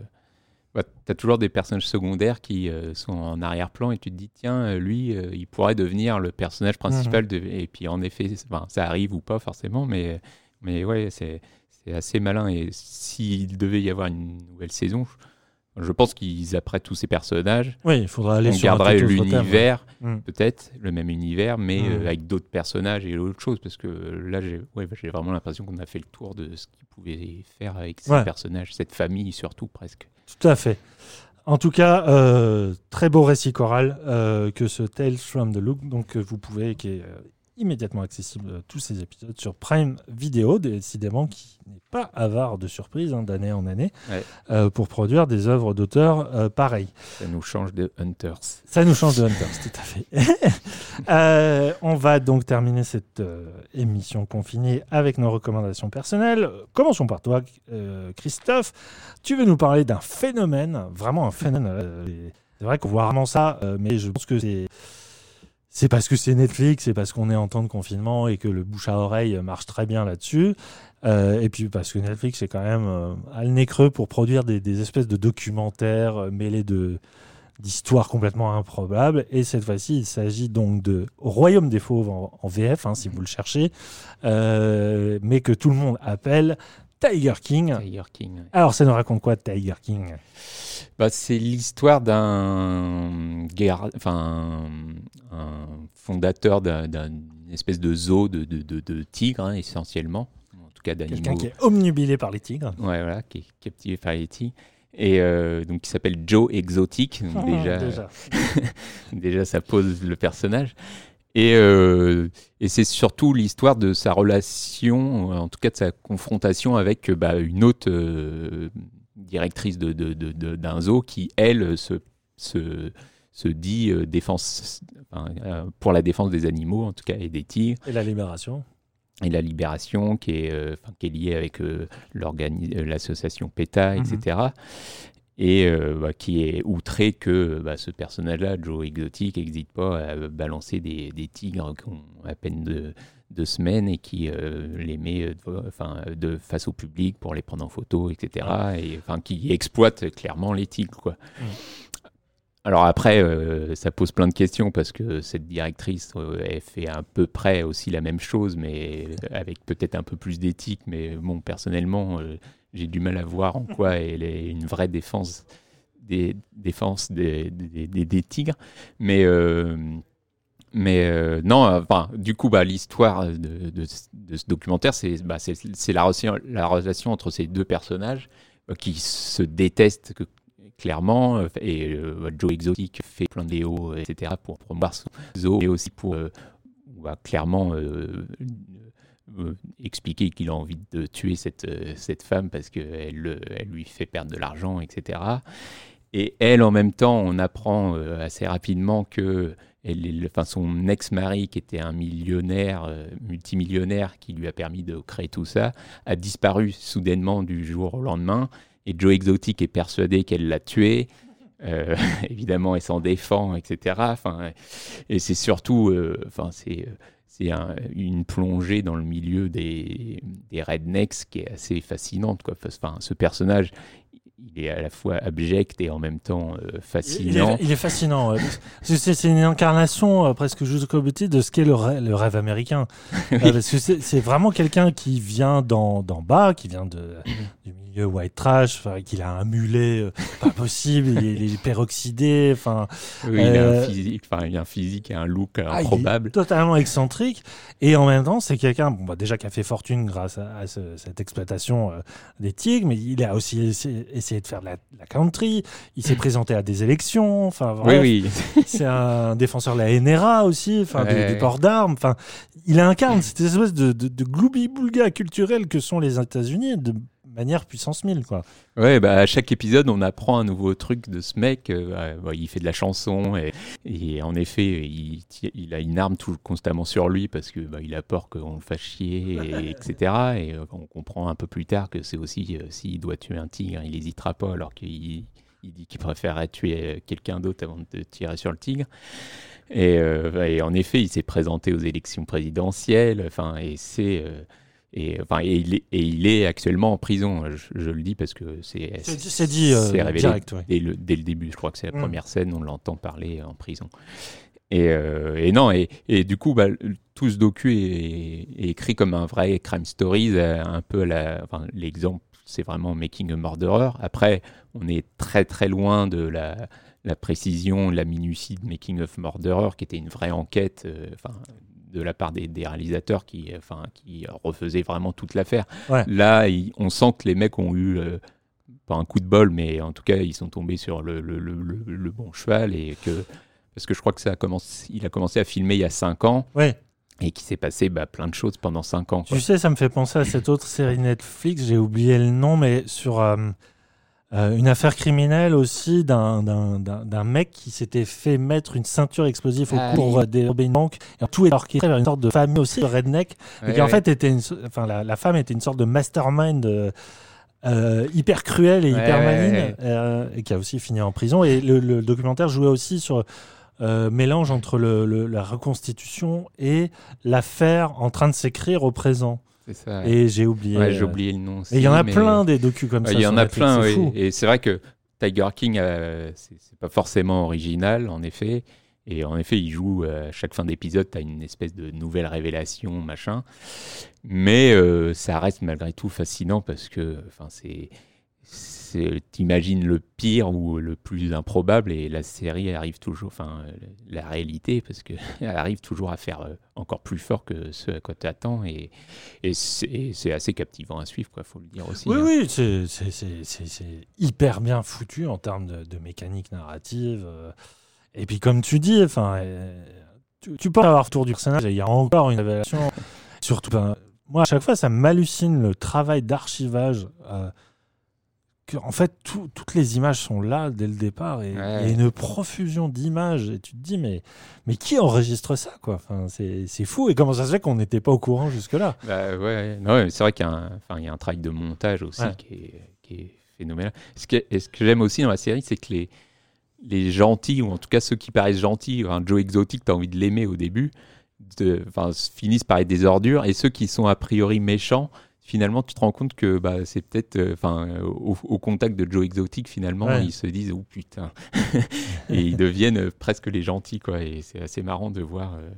bah, tu as toujours des personnages secondaires qui euh, sont en arrière-plan et tu te dis, tiens, euh, lui, euh, il pourrait devenir le personnage principal. Mhm. de... Et puis en effet, ça arrive ou pas forcément, mais, mais ouais, c'est c'est assez malin. Et s'il devait y avoir une nouvelle saison, je, je pense qu'ils apprêtent tous ces personnages. Oui, il faudra aller On sur un garderait l'univers, Mm. peut-être, le même univers, mais Mhm. euh, avec d'autres personnages et autre chose. Parce que là, j'ai ouais, vraiment l'impression qu'on a fait le tour de ce qu'ils pouvaient faire avec ces Ouais. personnages, cette famille surtout presque. Tout à fait. En tout cas, euh, très beau récit choral euh, que ce Tales from the Loop, donc euh, vous pouvez, qui est euh, immédiatement accessible euh, tous ces épisodes sur Prime Video, décidément qui n'est pas avare de surprises hein, d'année en année, Ouais. euh, pour produire des œuvres d'auteurs euh, pareilles. Ça nous change de Hunters. Ça nous change de Hunters, tout à fait. Euh, on va donc terminer cette émission confinée avec nos recommandations personnelles. Commençons par toi, Christophe. Tu veux nous parler d'un phénomène, vraiment un phénomène. c'est vrai qu'on voit rarement ça, mais je pense que c'est. C'est parce que c'est Netflix, c'est parce qu'on est en temps de confinement et que le bouche à oreille marche très bien là-dessus. Euh, et puis parce que Netflix est quand même euh, à le nez creux pour produire des, des espèces de documentaires euh, mêlés de, d'histoires complètement improbables. Et cette fois-ci, il s'agit donc de Royaume des Fauves en, en VF, hein, si vous le cherchez, euh, mais que tout le monde appelle Tiger King. Tiger King. ouais. Alors, ça nous raconte quoi, Tiger King? Bah, c'est l'histoire d'un enfin, un fondateur d'un- d'une espèce de zoo de, de, de, de tigres, hein, essentiellement. En tout cas, d'animaux. Quelqu'un qui est omnubilé par les tigres. Ouais, voilà, qui est captivé par les tigres. Et euh, donc, qui s'appelle Joe Exotic. Donc, déjà, Déjà. déjà, ça pose le personnage. Et, euh, et c'est surtout l'histoire de sa relation, en tout cas de sa confrontation avec bah, une autre euh, directrice de, de- de- de- d'un zoo qui, elle, se, se, se dit euh, défense, enfin, euh, pour la défense des animaux, en tout cas, et des tigres Et la libération. et la libération qui est, euh, qui est liée avec euh, l'association PETA, Mhm. etc. Et euh, bah, qui est outré que bah, ce personnage-là, Joe Exotic, n'hésite pas à balancer des, des tigres qui ont à peine de, deux semaines et qui euh, les met euh, de, enfin, de face au public pour les prendre en photo, etc. Et enfin, qui exploite clairement tigres, quoi. Alors après, euh, ça pose plein de questions parce que cette directrice, euh, elle fait à peu près aussi la même chose, mais avec peut-être un peu plus d'éthique. Mais bon, personnellement, euh, j'ai du mal à voir en quoi elle est une vraie défense des, défense des, des, des- des tigres. Mais, euh, mais euh, non, enfin, du coup, bah, l'histoire de, ce documentaire, c'est bah, la, relation- la relation entre ces deux personnages euh, qui se détestent clairement. euh, Joe Exotic fait plein de vidéos, etc., pour promouvoir son zoo, et aussi pour bah, clairement expliquer qu'il a envie de tuer cette, cette femme parce qu'elle le- elle lui fait perdre de l'argent, etc. Et elle, en même temps, on apprend assez rapidement que son ex-mari, qui était un millionnaire, euh, multimillionnaire, qui lui a permis de créer tout ça, a disparu soudainement du jour au lendemain. Et Joe Exotic est persuadé qu'elle l'a tué. Euh, évidemment, elle s'en défend, etc. Et c'est surtout, euh, enfin, c'est, c'est un- une plongée dans le milieu des, des rednecks qui est assez fascinante. Quoi. Enfin, ce personnage, il est à la fois abject et en même temps euh, Il est, fascinant. il est fascinant. ouais. C'est- une incarnation euh, presque jusqu'au bout de ce qu'est le, rê- le rêve américain. Euh, parce que c'est vraiment quelqu'un qui vient d'en d'en bas, qui vient de, du milieu white trash, qu'il a un mulet euh, pas possible, il est, il est peroxydé, enfin, Oui, il, a Euh, un physique, enfin, il a un physique et un look ah, il est improbable. totalement excentrique. Et en même temps, c'est quelqu'un, bon, bah, déjà qui a fait fortune grâce à, à ce- cette exploitation euh, des tigres, mais il a aussi essayé, essayé de faire de la, de la country. Il s'est présenté à des élections. Enfin, bref, Oui, oui. c'est un défenseur de la NRA aussi, enfin, du- Ouais. du, port d'armes. Enfin, il incarne cette espèce de, de, de gloubi-boulga culturel que sont les États-Unis de manière puissance 1000, quoi. Ouais, bah, à chaque épisode, on apprend un nouveau truc de ce mec. euh, bah, il fait de la chanson et, et en effet, il, a une arme tout constamment sur lui parce que bah, il a peur qu'on le fasse chier, et, etc. Et euh, on comprend un peu plus tard que c'est aussi euh, s'il doit tuer un tigre, il n'hésitera pas alors qu'il il dit qu'il préférerait tuer euh, quelqu'un d'autre avant de tirer sur le tigre. Et, euh, et en effet, il s'est présenté aux élections présidentielles. Enfin, et c'est euh, Et, enfin, et, il est, et il est actuellement en prison. Je, je le dis parce que c'est C'est dit euh, révélé direct. ouais. dès, le, dès le début. Je crois que c'est la Mm. première scène, on l'entend parler en prison. Et, euh, et non, et, et du coup, bah, tout ce docu est, est écrit comme un vrai crime stories, euh, un peu enfin, l'exemple, c'est vraiment Making a Murderer. Après, on est très très loin de la, la précision, la minutie de Making of Murderer, qui était une vraie enquête, euh, enfin, de la part des, des réalisateurs qui, euh, enfin, qui refaisaient vraiment toute l'affaire. Ouais. Là, il- on sent que les mecs ont eu euh, pas un coup de bol, mais en tout cas, ils sont tombés sur le, le- le- bon cheval et que parce que je crois que ça a commencé, il a commencé à filmer il y a 5 ans Ouais. et qu'il s'est passé bah, plein de choses pendant 5 ans. quoi. Tu sais, ça me fait penser à cette autre série Netflix, j'ai oublié le nom, mais sur euh, euh, une affaire criminelle aussi d'un- d'un d'un- d'un mec qui s'était fait mettre une ceinture explosive au Ah cours oui. des des banques. Et tout est orchestré vers une sorte de famille aussi, de redneck, et qui en fait était une, enfin, la, la femme était une sorte de mastermind. euh, euh, hyper cruelle et hyper maligne euh, et qui a aussi fini en prison et le, le documentaire jouait aussi sur euh, mélange entre le- le- la reconstitution et l'affaire en train de s'écrire au présent ça. et j'ai oublié. Ouais, j'ai euh, oublié le nom. Aussi, Et il y en a mais- plein des docus comme ça. Il y en a Netflix, plein, oui. Et c'est vrai que Tiger King, euh, c'est pas forcément original, en effet. Et en effet, il joue euh, à chaque fin d'épisode, tu as une espèce de nouvelle révélation, machin. Mais euh, ça reste malgré tout fascinant parce que, enfin, c'est. T'imagines le pire ou le plus improbable et la série arrive toujours, enfin la réalité, parce qu'elle arrive toujours à faire euh, encore plus fort que ce à quoi tu attends et, et c'est assez captivant à suivre, quoi, faut le dire aussi. Oui, hein. oui, c'est- hyper bien foutu en termes de, de mécanique narrative. euh. Et puis, comme tu dis, enfin, euh, tu, tu peux avoir tour du personnage il y a encore une révélation. Surtout, ben, moi, à chaque fois, ça m'hallucine le travail d'archivage. euh, en fait, tout- toutes les images sont là dès le départ et il y a une profusion d'images. Et tu te dis, mais, mais qui enregistre ça quoi? Enfin, C'est fou. Et comment ça se fait qu'on n'était pas au courant jusque-là? Bah ouais, c'est vrai qu'il y, a un- y a un travail de montage aussi qui, est, qui est phénoménal. Ce que, et ce que j'aime aussi dans la série, c'est que les, les gentils, ou en tout cas ceux qui paraissent gentils, enfin, Joe Exotic, tu as envie de l'aimer au début, de- finissent par être des ordures, et ceux qui sont a priori méchants, finalement, tu te rends compte que bah, c'est peut-être, euh, enfin, euh, au, au contact de Joe Exotic, finalement, Ouais. ils se disent, oh putain, et ils deviennent euh, presque les gentils, quoi, et c'est assez marrant de voir. euh,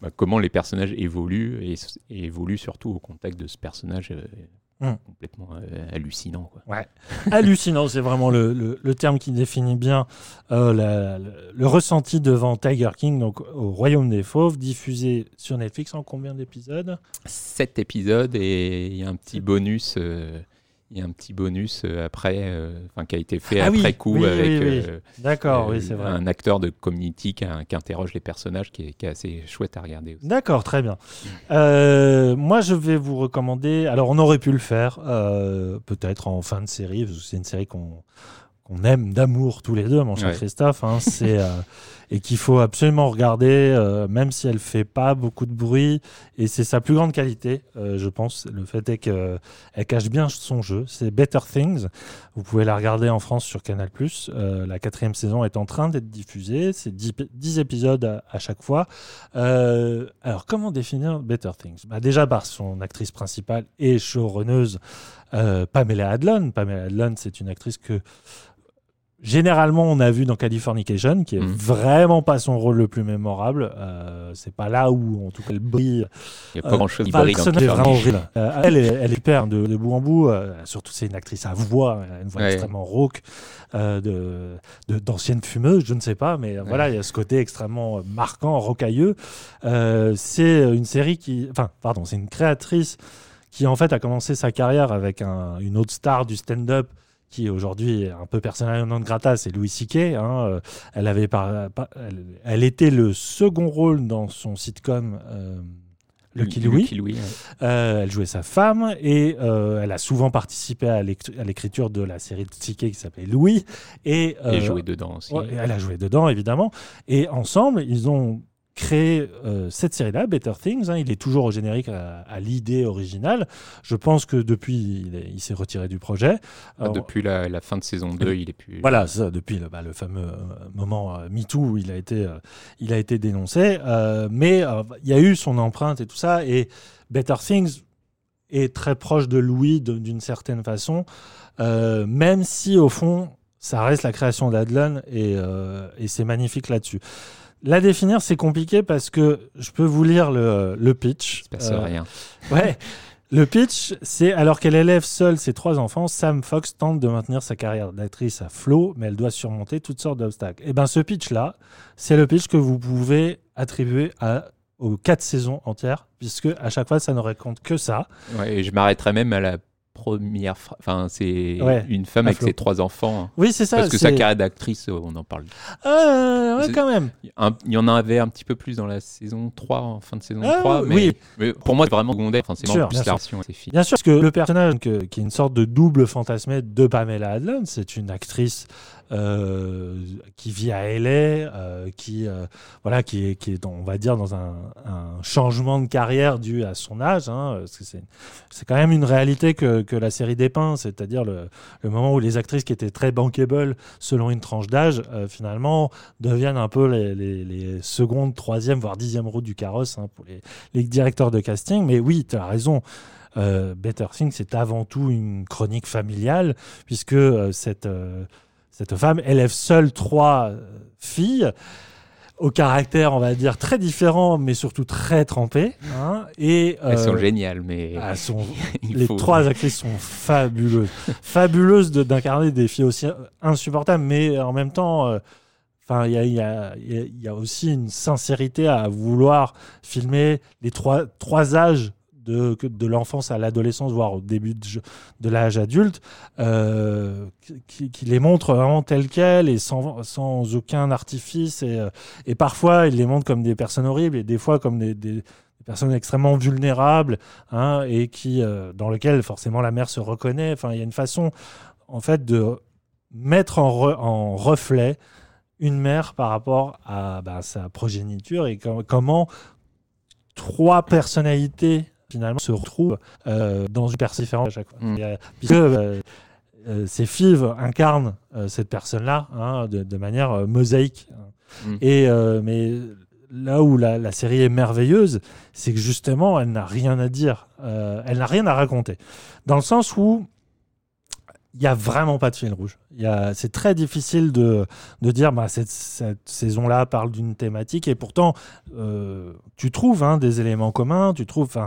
bah, comment les personnages évoluent et, évoluent surtout au contact de ce personnage euh, Mm. complètement euh, hallucinant. Quoi. hallucinant, c'est vraiment le, le- le terme qui définit bien euh, la- le, le ressenti devant Tiger King, donc au Royaume des Fauves, diffusé sur Netflix en combien d'épisodes? Sept épisodes et il y a un petit bonus. euh, il y a un petit bonus euh, après, euh, enfin qui a été fait Ah oui, après coup oui, avec oui, euh, D'accord, oui, c'est vrai. un acteur de Community qui, qui interroge les personnages, qui est, qui est assez chouette à regarder aussi. D'accord, très bien. Moi, je vais vous recommander. Alors, on aurait pu le faire, peut-être en fin de série, parce que c'est une série qu'on qu'on aime d'amour tous les deux, mon cher Ouais. Christophe. hein, c'est et qu'il faut absolument regarder, euh, même si elle fait pas beaucoup de bruit. Et c'est sa plus grande qualité, euh, je pense. Le fait est qu'elle cache bien son jeu. C'est Better Things. Vous pouvez la regarder en France sur Canal+. Euh, la quatrième saison est en train d'être diffusée. C'est 10, 10 épisodes à, chaque fois. Euh, alors, comment définir Better Things? Bah, Déjà par son actrice principale et showrunneuse, euh, Pamela Adlon. Pamela Adlon, c'est une actrice que généralement on a vu dans Californication, qui est Mhm. vraiment pas son rôle le plus mémorable. Euh, c'est pas là où, en tout cas, elle brille. Il n'y a pas Euh, grand chose qui brille le dans. Euh, elle, est, elle est super de, de bout en bout. euh, surtout, c'est une actrice à voix, a une voix Ouais. extrêmement rauque, euh, de, d'ancienne fumeuse, je ne sais pas, mais euh, voilà, il y a ce côté extrêmement euh, marquant, rocailleux. Euh, c'est une série qui, enfin, pardon, c'est une créatrice qui en fait a commencé sa carrière avec un- une autre star du stand-up qui aujourd'hui est un peu personnel non grata, c'est Louis C.K. hein, euh, elle, avait par- par- elle, elle était le second rôle dans son sitcom euh, Lucky Louis. Lucky Louis, ouais. Euh, elle jouait sa femme et euh, elle a souvent participé à l'écriture de la série de C.K. qui s'appelait Louis. Et, euh, Et jouer dedans aussi. Ouais, elle a joué dedans, évidemment. Et ensemble, ils ont créé euh, cette série-là, Better Things. hein. il est toujours au générique à, à l'idée originale. Je pense que depuis, il, est- il s'est retiré du projet. Ah, Alors, Depuis la, la fin de saison 2, il est plus. voilà, ça, depuis le, bah, le fameux euh, moment euh, MeToo où il a été, euh, il a été dénoncé. Mais il y a eu son empreinte et tout ça. Et Better Things est très proche de Louis d'une certaine façon, même si au fond, ça reste la création et, euh, et c'est magnifique là-dessus. La définir, c'est compliqué parce que je peux vous lire le, le pitch. Il se passe Euh, rien. Ouais. Le pitch, c'est alors qu'elle élève seule ses trois enfants, Sam Fox tente de maintenir sa carrière d'actrice à flot, mais elle doit surmonter toutes sortes d'obstacles. Et ben ce pitch-là, c'est le pitch que vous pouvez attribuer à, aux quatre saisons entières, puisque à chaque fois, ça ne raconte que ça. Ouais, et je m'arrêterais même à la première. fra- Enfin, c'est Ouais, une femme avec flot. ses trois enfants. Oui, c'est ça. Parce que sa carrière d'actrice, euh, on en parle. Euh, ouais, quand même. Un- il y en avait un petit peu plus dans la saison 3, en fin de saison Ah, 3. Mais, oui. mais pour moi, c'est vraiment secondaire. Enfin, c'est bien plus sûr. Bien sûr, parce que le personnage que- qui est une sorte de double fantasmé de Pamela Adlon, c'est une actrice euh, qui vit à LA, euh, qui euh, voilà, qui est, dans- on va dire, dans un, changement de carrière dû à son âge. hein, c'est, quand même une réalité que, la série dépeint, c'est-à-dire le, moment où les actrices qui étaient très bankable selon une tranche d'âge, euh, finalement, deviennent un peu les, secondes, troisième, voire dixième roues du carrosse hein, pour les, directeurs de casting. Mais oui, tu as raison. Euh, Better Things, c'est avant tout une chronique familiale, puisque euh, cette, euh, cette femme élève seule trois euh, filles au caractère, on va dire, très différent, mais surtout très trempé. hein, et, Elles sont euh, géniales, mais elles sont- il les faut- trois actrices sont fabuleuses. fabuleuses de- d'incarner des filles aussi insupportables, mais en même temps, euh, il y a, il y a- il y a- il y a aussi une sincérité à vouloir filmer les trois, trois âges de, de l'enfance à l'adolescence, voire au début de, l'âge adulte, euh, qui, les montre vraiment telles quelles et sans, sans aucun artifice. Et, euh, et parfois, il les montre comme des personnes horribles et des fois comme des, personnes extrêmement vulnérables hein, et qui, euh, dans lequel forcément la mère se reconnaît. Enfin, il y a une façon, en fait, de mettre en, en reflet une mère par rapport à bah, sa progéniture et com- comment trois personnalités finalement se retrouvent euh, dans une personne différente à chaque fois. Mm. Et, euh, puisque euh, ces filles incarnent cette personne-là hein, de, de manière mosaïque. Mm. Et mais là où la, la série est merveilleuse, c'est que justement, elle n'a rien à dire, Euh, elle n'a rien à raconter, dans le sens où il n'y a vraiment pas de fil rouge. C'est très difficile de, dire bah, cette, saison-là parle d'une thématique et pourtant euh, tu trouves hein, des éléments communs, tu trouves,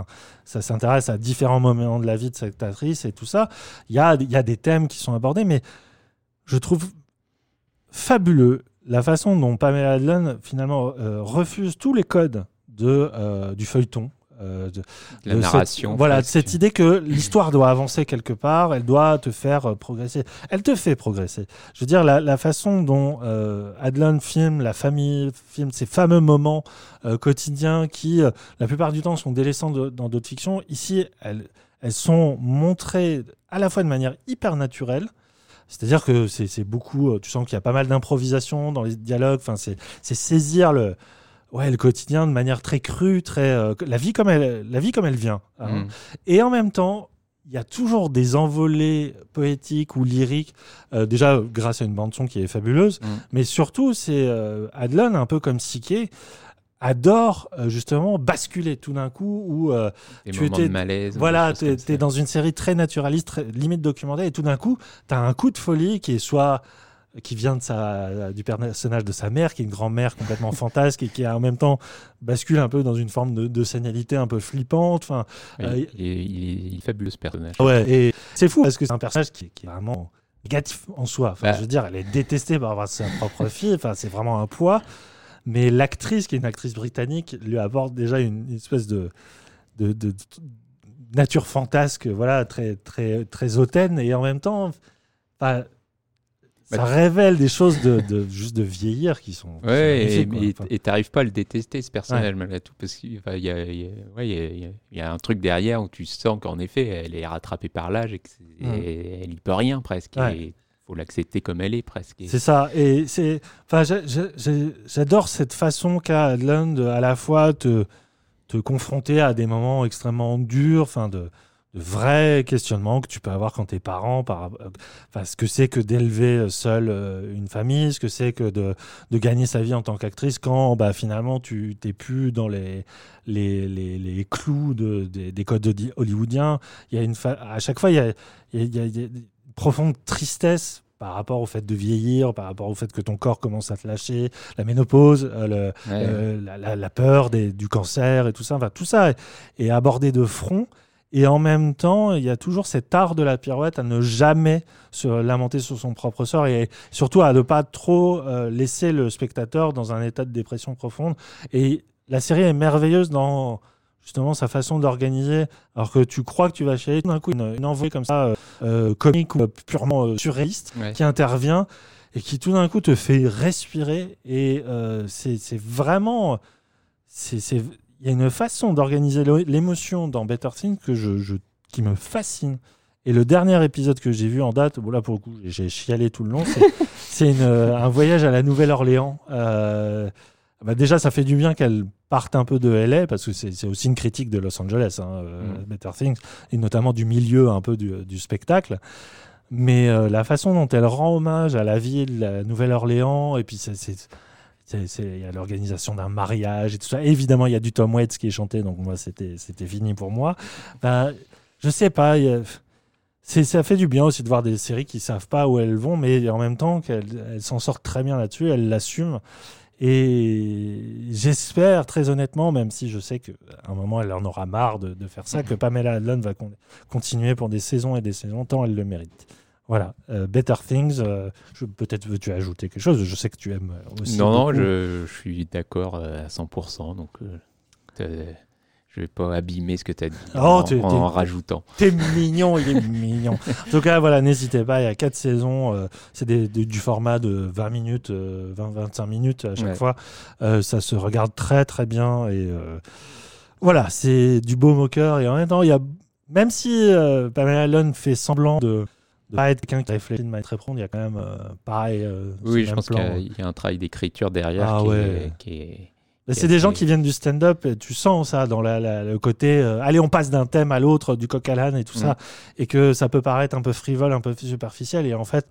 ça s'intéresse à différents moments de la vie de cette actrice et tout ça. Il y a, des thèmes qui sont abordés, mais je trouve fabuleux la façon dont Pamela Adlon finalement euh, refuse tous les codes de, euh, du feuilleton. Euh, de, La de narration. cette, voilà, de cette idée que l'histoire doit avancer quelque part, elle doit te faire euh, progresser. Elle te fait progresser. Je veux dire, la, la façon dont euh, Adlon filme, la famille filme ces fameux moments euh, quotidiens qui, la plupart du temps, sont délaissants de- dans d'autres fictions, ici, elles, elles sont montrées à la fois de manière hyper naturelle, c'est-à-dire que c'est beaucoup, tu sens qu'il y a pas mal d'improvisation dans les dialogues, enfin, c'est saisir le, ouais, le quotidien de manière très crue, très, euh, la, vie comme elle, la vie comme elle vient. hein. Mm. Et en même temps, il y a toujours des envolées poétiques ou lyriques, euh, déjà grâce à une bande-son qui est fabuleuse, Mm. mais surtout, c'est euh, Adlon, un peu comme Siké, adore euh, justement basculer tout d'un coup où euh, tu étais- malaise. voilà, tu es, dans une série très naturaliste, très- limite documentaire, et tout d'un coup, tu as un coup de folie qui est soit qui vient de sa, du personnage de sa mère, qui est une grand-mère complètement fantasque et qui en même temps bascule un peu dans une forme de, de sénalité un peu flippante. Enfin, Oui, euh, il, est, il est- il est fabuleux ce personnage. Ouais, et c'est fou parce que c'est un personnage qui, qui est vraiment négatif en soi. Enfin, Bah. Je veux dire, elle est détestée par sa propre fille. Enfin, c'est vraiment un poids. Mais l'actrice, qui est une actrice britannique, lui apporte déjà une, une espèce de, de, nature fantasque, voilà, très, très, très hautaine. Et en même temps, ça Bah, révèle des choses de, de- juste de vieillir qui sont. qui sont Ouais, et- et et t'arrives pas à le détester ce personnage malgré tout parce qu'il y, a, y ouais, y y un truc derrière où tu sens qu'en effet elle est rattrapée par l'âge et qu'elle y peut rien presque. Ouais. Et faut l'accepter comme elle est presque. Et- C'est ça. Et c'est, enfin, j'adore cette façon qu'a Adlon de à la fois te, te confronter à des moments extrêmement durs, enfin de, de vrais questionnements que tu peux avoir quand t'es parent, par, euh, enfin, ce que c'est que d'élever seul euh, une famille, ce que c'est que de, de gagner sa vie en tant qu'actrice quand bah, finalement tu t'es plus dans les, les, les, les clous de, des, des codes de- hollywoodiens. Il y a une fa- à chaque fois, il y a, il y a- il y a- il y a une profonde tristesse par rapport au fait de vieillir, par rapport au fait que ton corps commence à te lâcher, la ménopause, euh, le, Ouais. euh, la, la- la peur des- du cancer et tout ça. Enfin, tout ça est, est abordé de front. Et en même temps, il y a toujours cet art de la pirouette à ne jamais se lamenter sur son propre sort et surtout à ne pas trop euh, laisser le spectateur dans un état de dépression profonde. Et la série est merveilleuse dans justement sa façon d'organiser. Alors que tu crois que tu vas chialer, tout d'un coup, une, une envolée comme ça, euh, euh, comique ou purement euh, surréaliste, Ouais. qui intervient et qui tout d'un coup te fait respirer. Et c'est vraiment. c'est- Il y a une façon d'organiser l'émotion dans Better Things que je, je- qui me fascine. Et le dernier épisode que j'ai vu en date, bon là pour le coup j'ai chialé tout le long, c'est- euh, un voyage à la Nouvelle-Orléans. Euh, bah déjà ça fait du bien qu'elle parte un peu de LA parce que c'est aussi une critique de Los Angeles, hein, euh, Mm. Better Things, et notamment du milieu un peu du, du spectacle. Mais euh, la façon dont elle rend hommage à la ville, la Nouvelle-Orléans, et puis c'est- il y a l'organisation d'un mariage et tout ça. Évidemment, il y a du Tom Waits qui est chanté, donc moi, c'était fini pour moi. Ben, je sais pas, y a- ça fait du bien aussi de voir des séries qui savent pas où elles vont, mais en même temps qu'elles elles s'en sortent très bien là-dessus, elles l'assument. Et j'espère très honnêtement, même si je sais qu'à un moment elle en aura marre de, de faire ça, que Pamela Adlon va con- continuer pour des saisons et des saisons, tant elle le mérite. Voilà, euh, Better Things, euh, peut-être veux-tu ajouter quelque chose, je sais que tu aimes aussi. Non, non, je, je suis d'accord euh, à 100%, donc euh, je vais pas abîmer ce que tu as dit Oh, en, t'es- en t'es- rajoutant. T'es mignon, il est mignon. En tout cas, voilà, n'hésitez pas, il y a quatre saisons, euh, c'est du format de 20 minutes, 20-25 minutes à chaque Ouais. fois. Euh, ça se regarde très très bien et euh, voilà, c'est du beau moqueur et en même temps, il y a, même si euh, Pamela Allen fait semblant de de pas être quelqu'un qui réfléchit de manière très profonde, il y a quand même euh, pareil. euh, Oui, je même pense qu'il plan. y, a- il y a un travail d'écriture derrière Ah qui, ouais. est, qui est- Mais qui c'est est des gens qui viennent du stand-up, et tu sens ça dans la- la- le côté euh, allez, on passe d'un thème à l'autre, du coq à l'âne et tout ça, et que ça peut paraître un peu frivole, un peu superficiel, et en fait,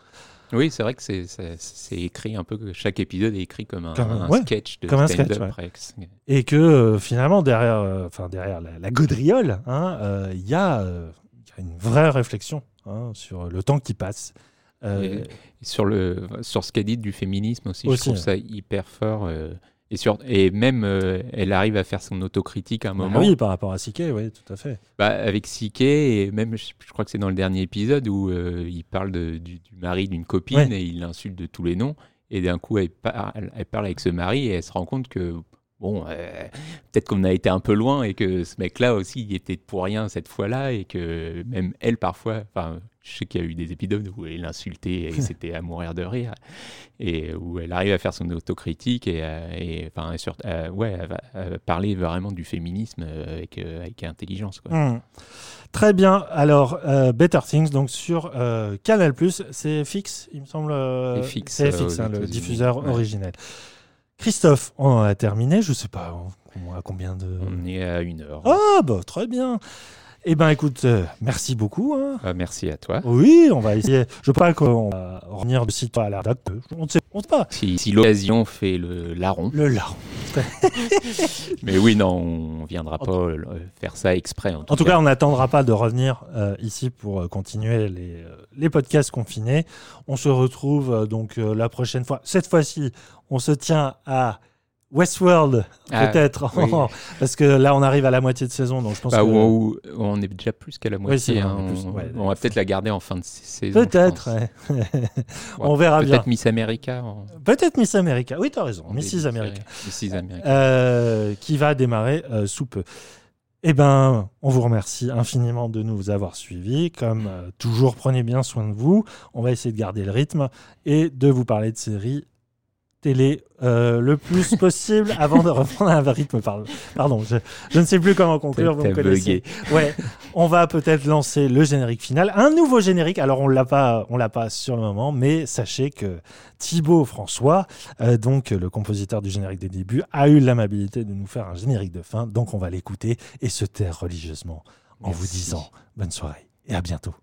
Oui, c'est vrai que c'est- c'est c'est écrit un peu, que chaque épisode est écrit comme un, Comme un- un ouais, sketch de comme un stand-up. sketch, ouais. et que euh, finalement derrière, euh, enfin derrière la, la gaudriole, hein, euh, y, euh, il y a une vraie réflexion hein, sur le temps qui passe. Euh, sur, le, sur ce qu'elle dit du féminisme aussi, Aussi, je trouve ouais. ça hyper fort. euh, et, sur, et même, euh, elle arrive à faire son autocritique à un bah moment. oui, par rapport à Siké, oui, tout à fait. Bah, avec Siké, et même, je, je crois que c'est dans le dernier épisode où il parle de- du, du mari d'une copine Ouais. et il l'insulte de tous les noms. Et d'un coup, elle, par- elle- elle parle avec ce mari et elle se rend compte que, bon, euh, peut-être qu'on a été un peu loin et que ce mec-là aussi, il était pour rien cette fois-là et que même elle, parfois, enfin, je sais qu'il y a eu des épisodes où elle l'insultait et c'était à mourir de rire et où elle arrive à faire son autocritique et, euh, et enfin, sur- euh, ouais, va parler vraiment du féminisme avec, euh, avec intelligence. Quoi. Hmm. Très bien. Alors, Better Things, donc sur Canal+, c'est fixe, il me semble. C'est fixe, hein, le diffuseur Ouais. originel. Christophe, on en a terminé. Je sais pas on- à combien de. On est à une heure. Ah, bah, très bien. Eh ben, écoute, euh, merci beaucoup. hein. Ah, merci à toi. Oui, on va essayer. Je crois qu'on va revenir de site à la date. On ne sait, on sait pas. Si, si l'occasion fait le larron. Le larron. Mais oui, non, on viendra pas euh, faire ça exprès. En tout, En tout cas, on n'attendra pas de revenir euh, ici pour euh, continuer les, euh, les podcasts confinés. On se retrouve euh, donc euh, la prochaine fois. Cette fois-ci, on se tient à Westworld, Ah, peut-être. oui. Parce que là, on arrive à la moitié de saison. Donc je pense Bah, que... on est déjà plus qu'à la moitié. hein. on ouais. on va peut-être la garder en fin de saison. Peut-être. ouais. On verra bien. Peut-être Miss America. en- Peut-être Miss America. Oui, tu as raison. Mrs. America. Mrs. America. euh, qui va démarrer euh, sous peu. Eh ben, on vous remercie infiniment de nous avoir suivis. Comme euh, toujours, prenez bien soin de vous. On va essayer de garder le rythme et de vous parler de séries télé euh, le plus possible avant de reprendre un rythme. Pardon, pardon je, je ne sais plus comment conclure. Vous me connaissez. Ouais, on va peut-être lancer le générique final, un nouveau générique. Alors on l'a pas, on l'a pas sur le moment, mais sachez que Thibaut François, euh, donc le compositeur du générique des débuts, a eu l'amabilité de nous faire un générique de fin. Donc on va l'écouter et se taire religieusement en vous disant bonne soirée et à bientôt.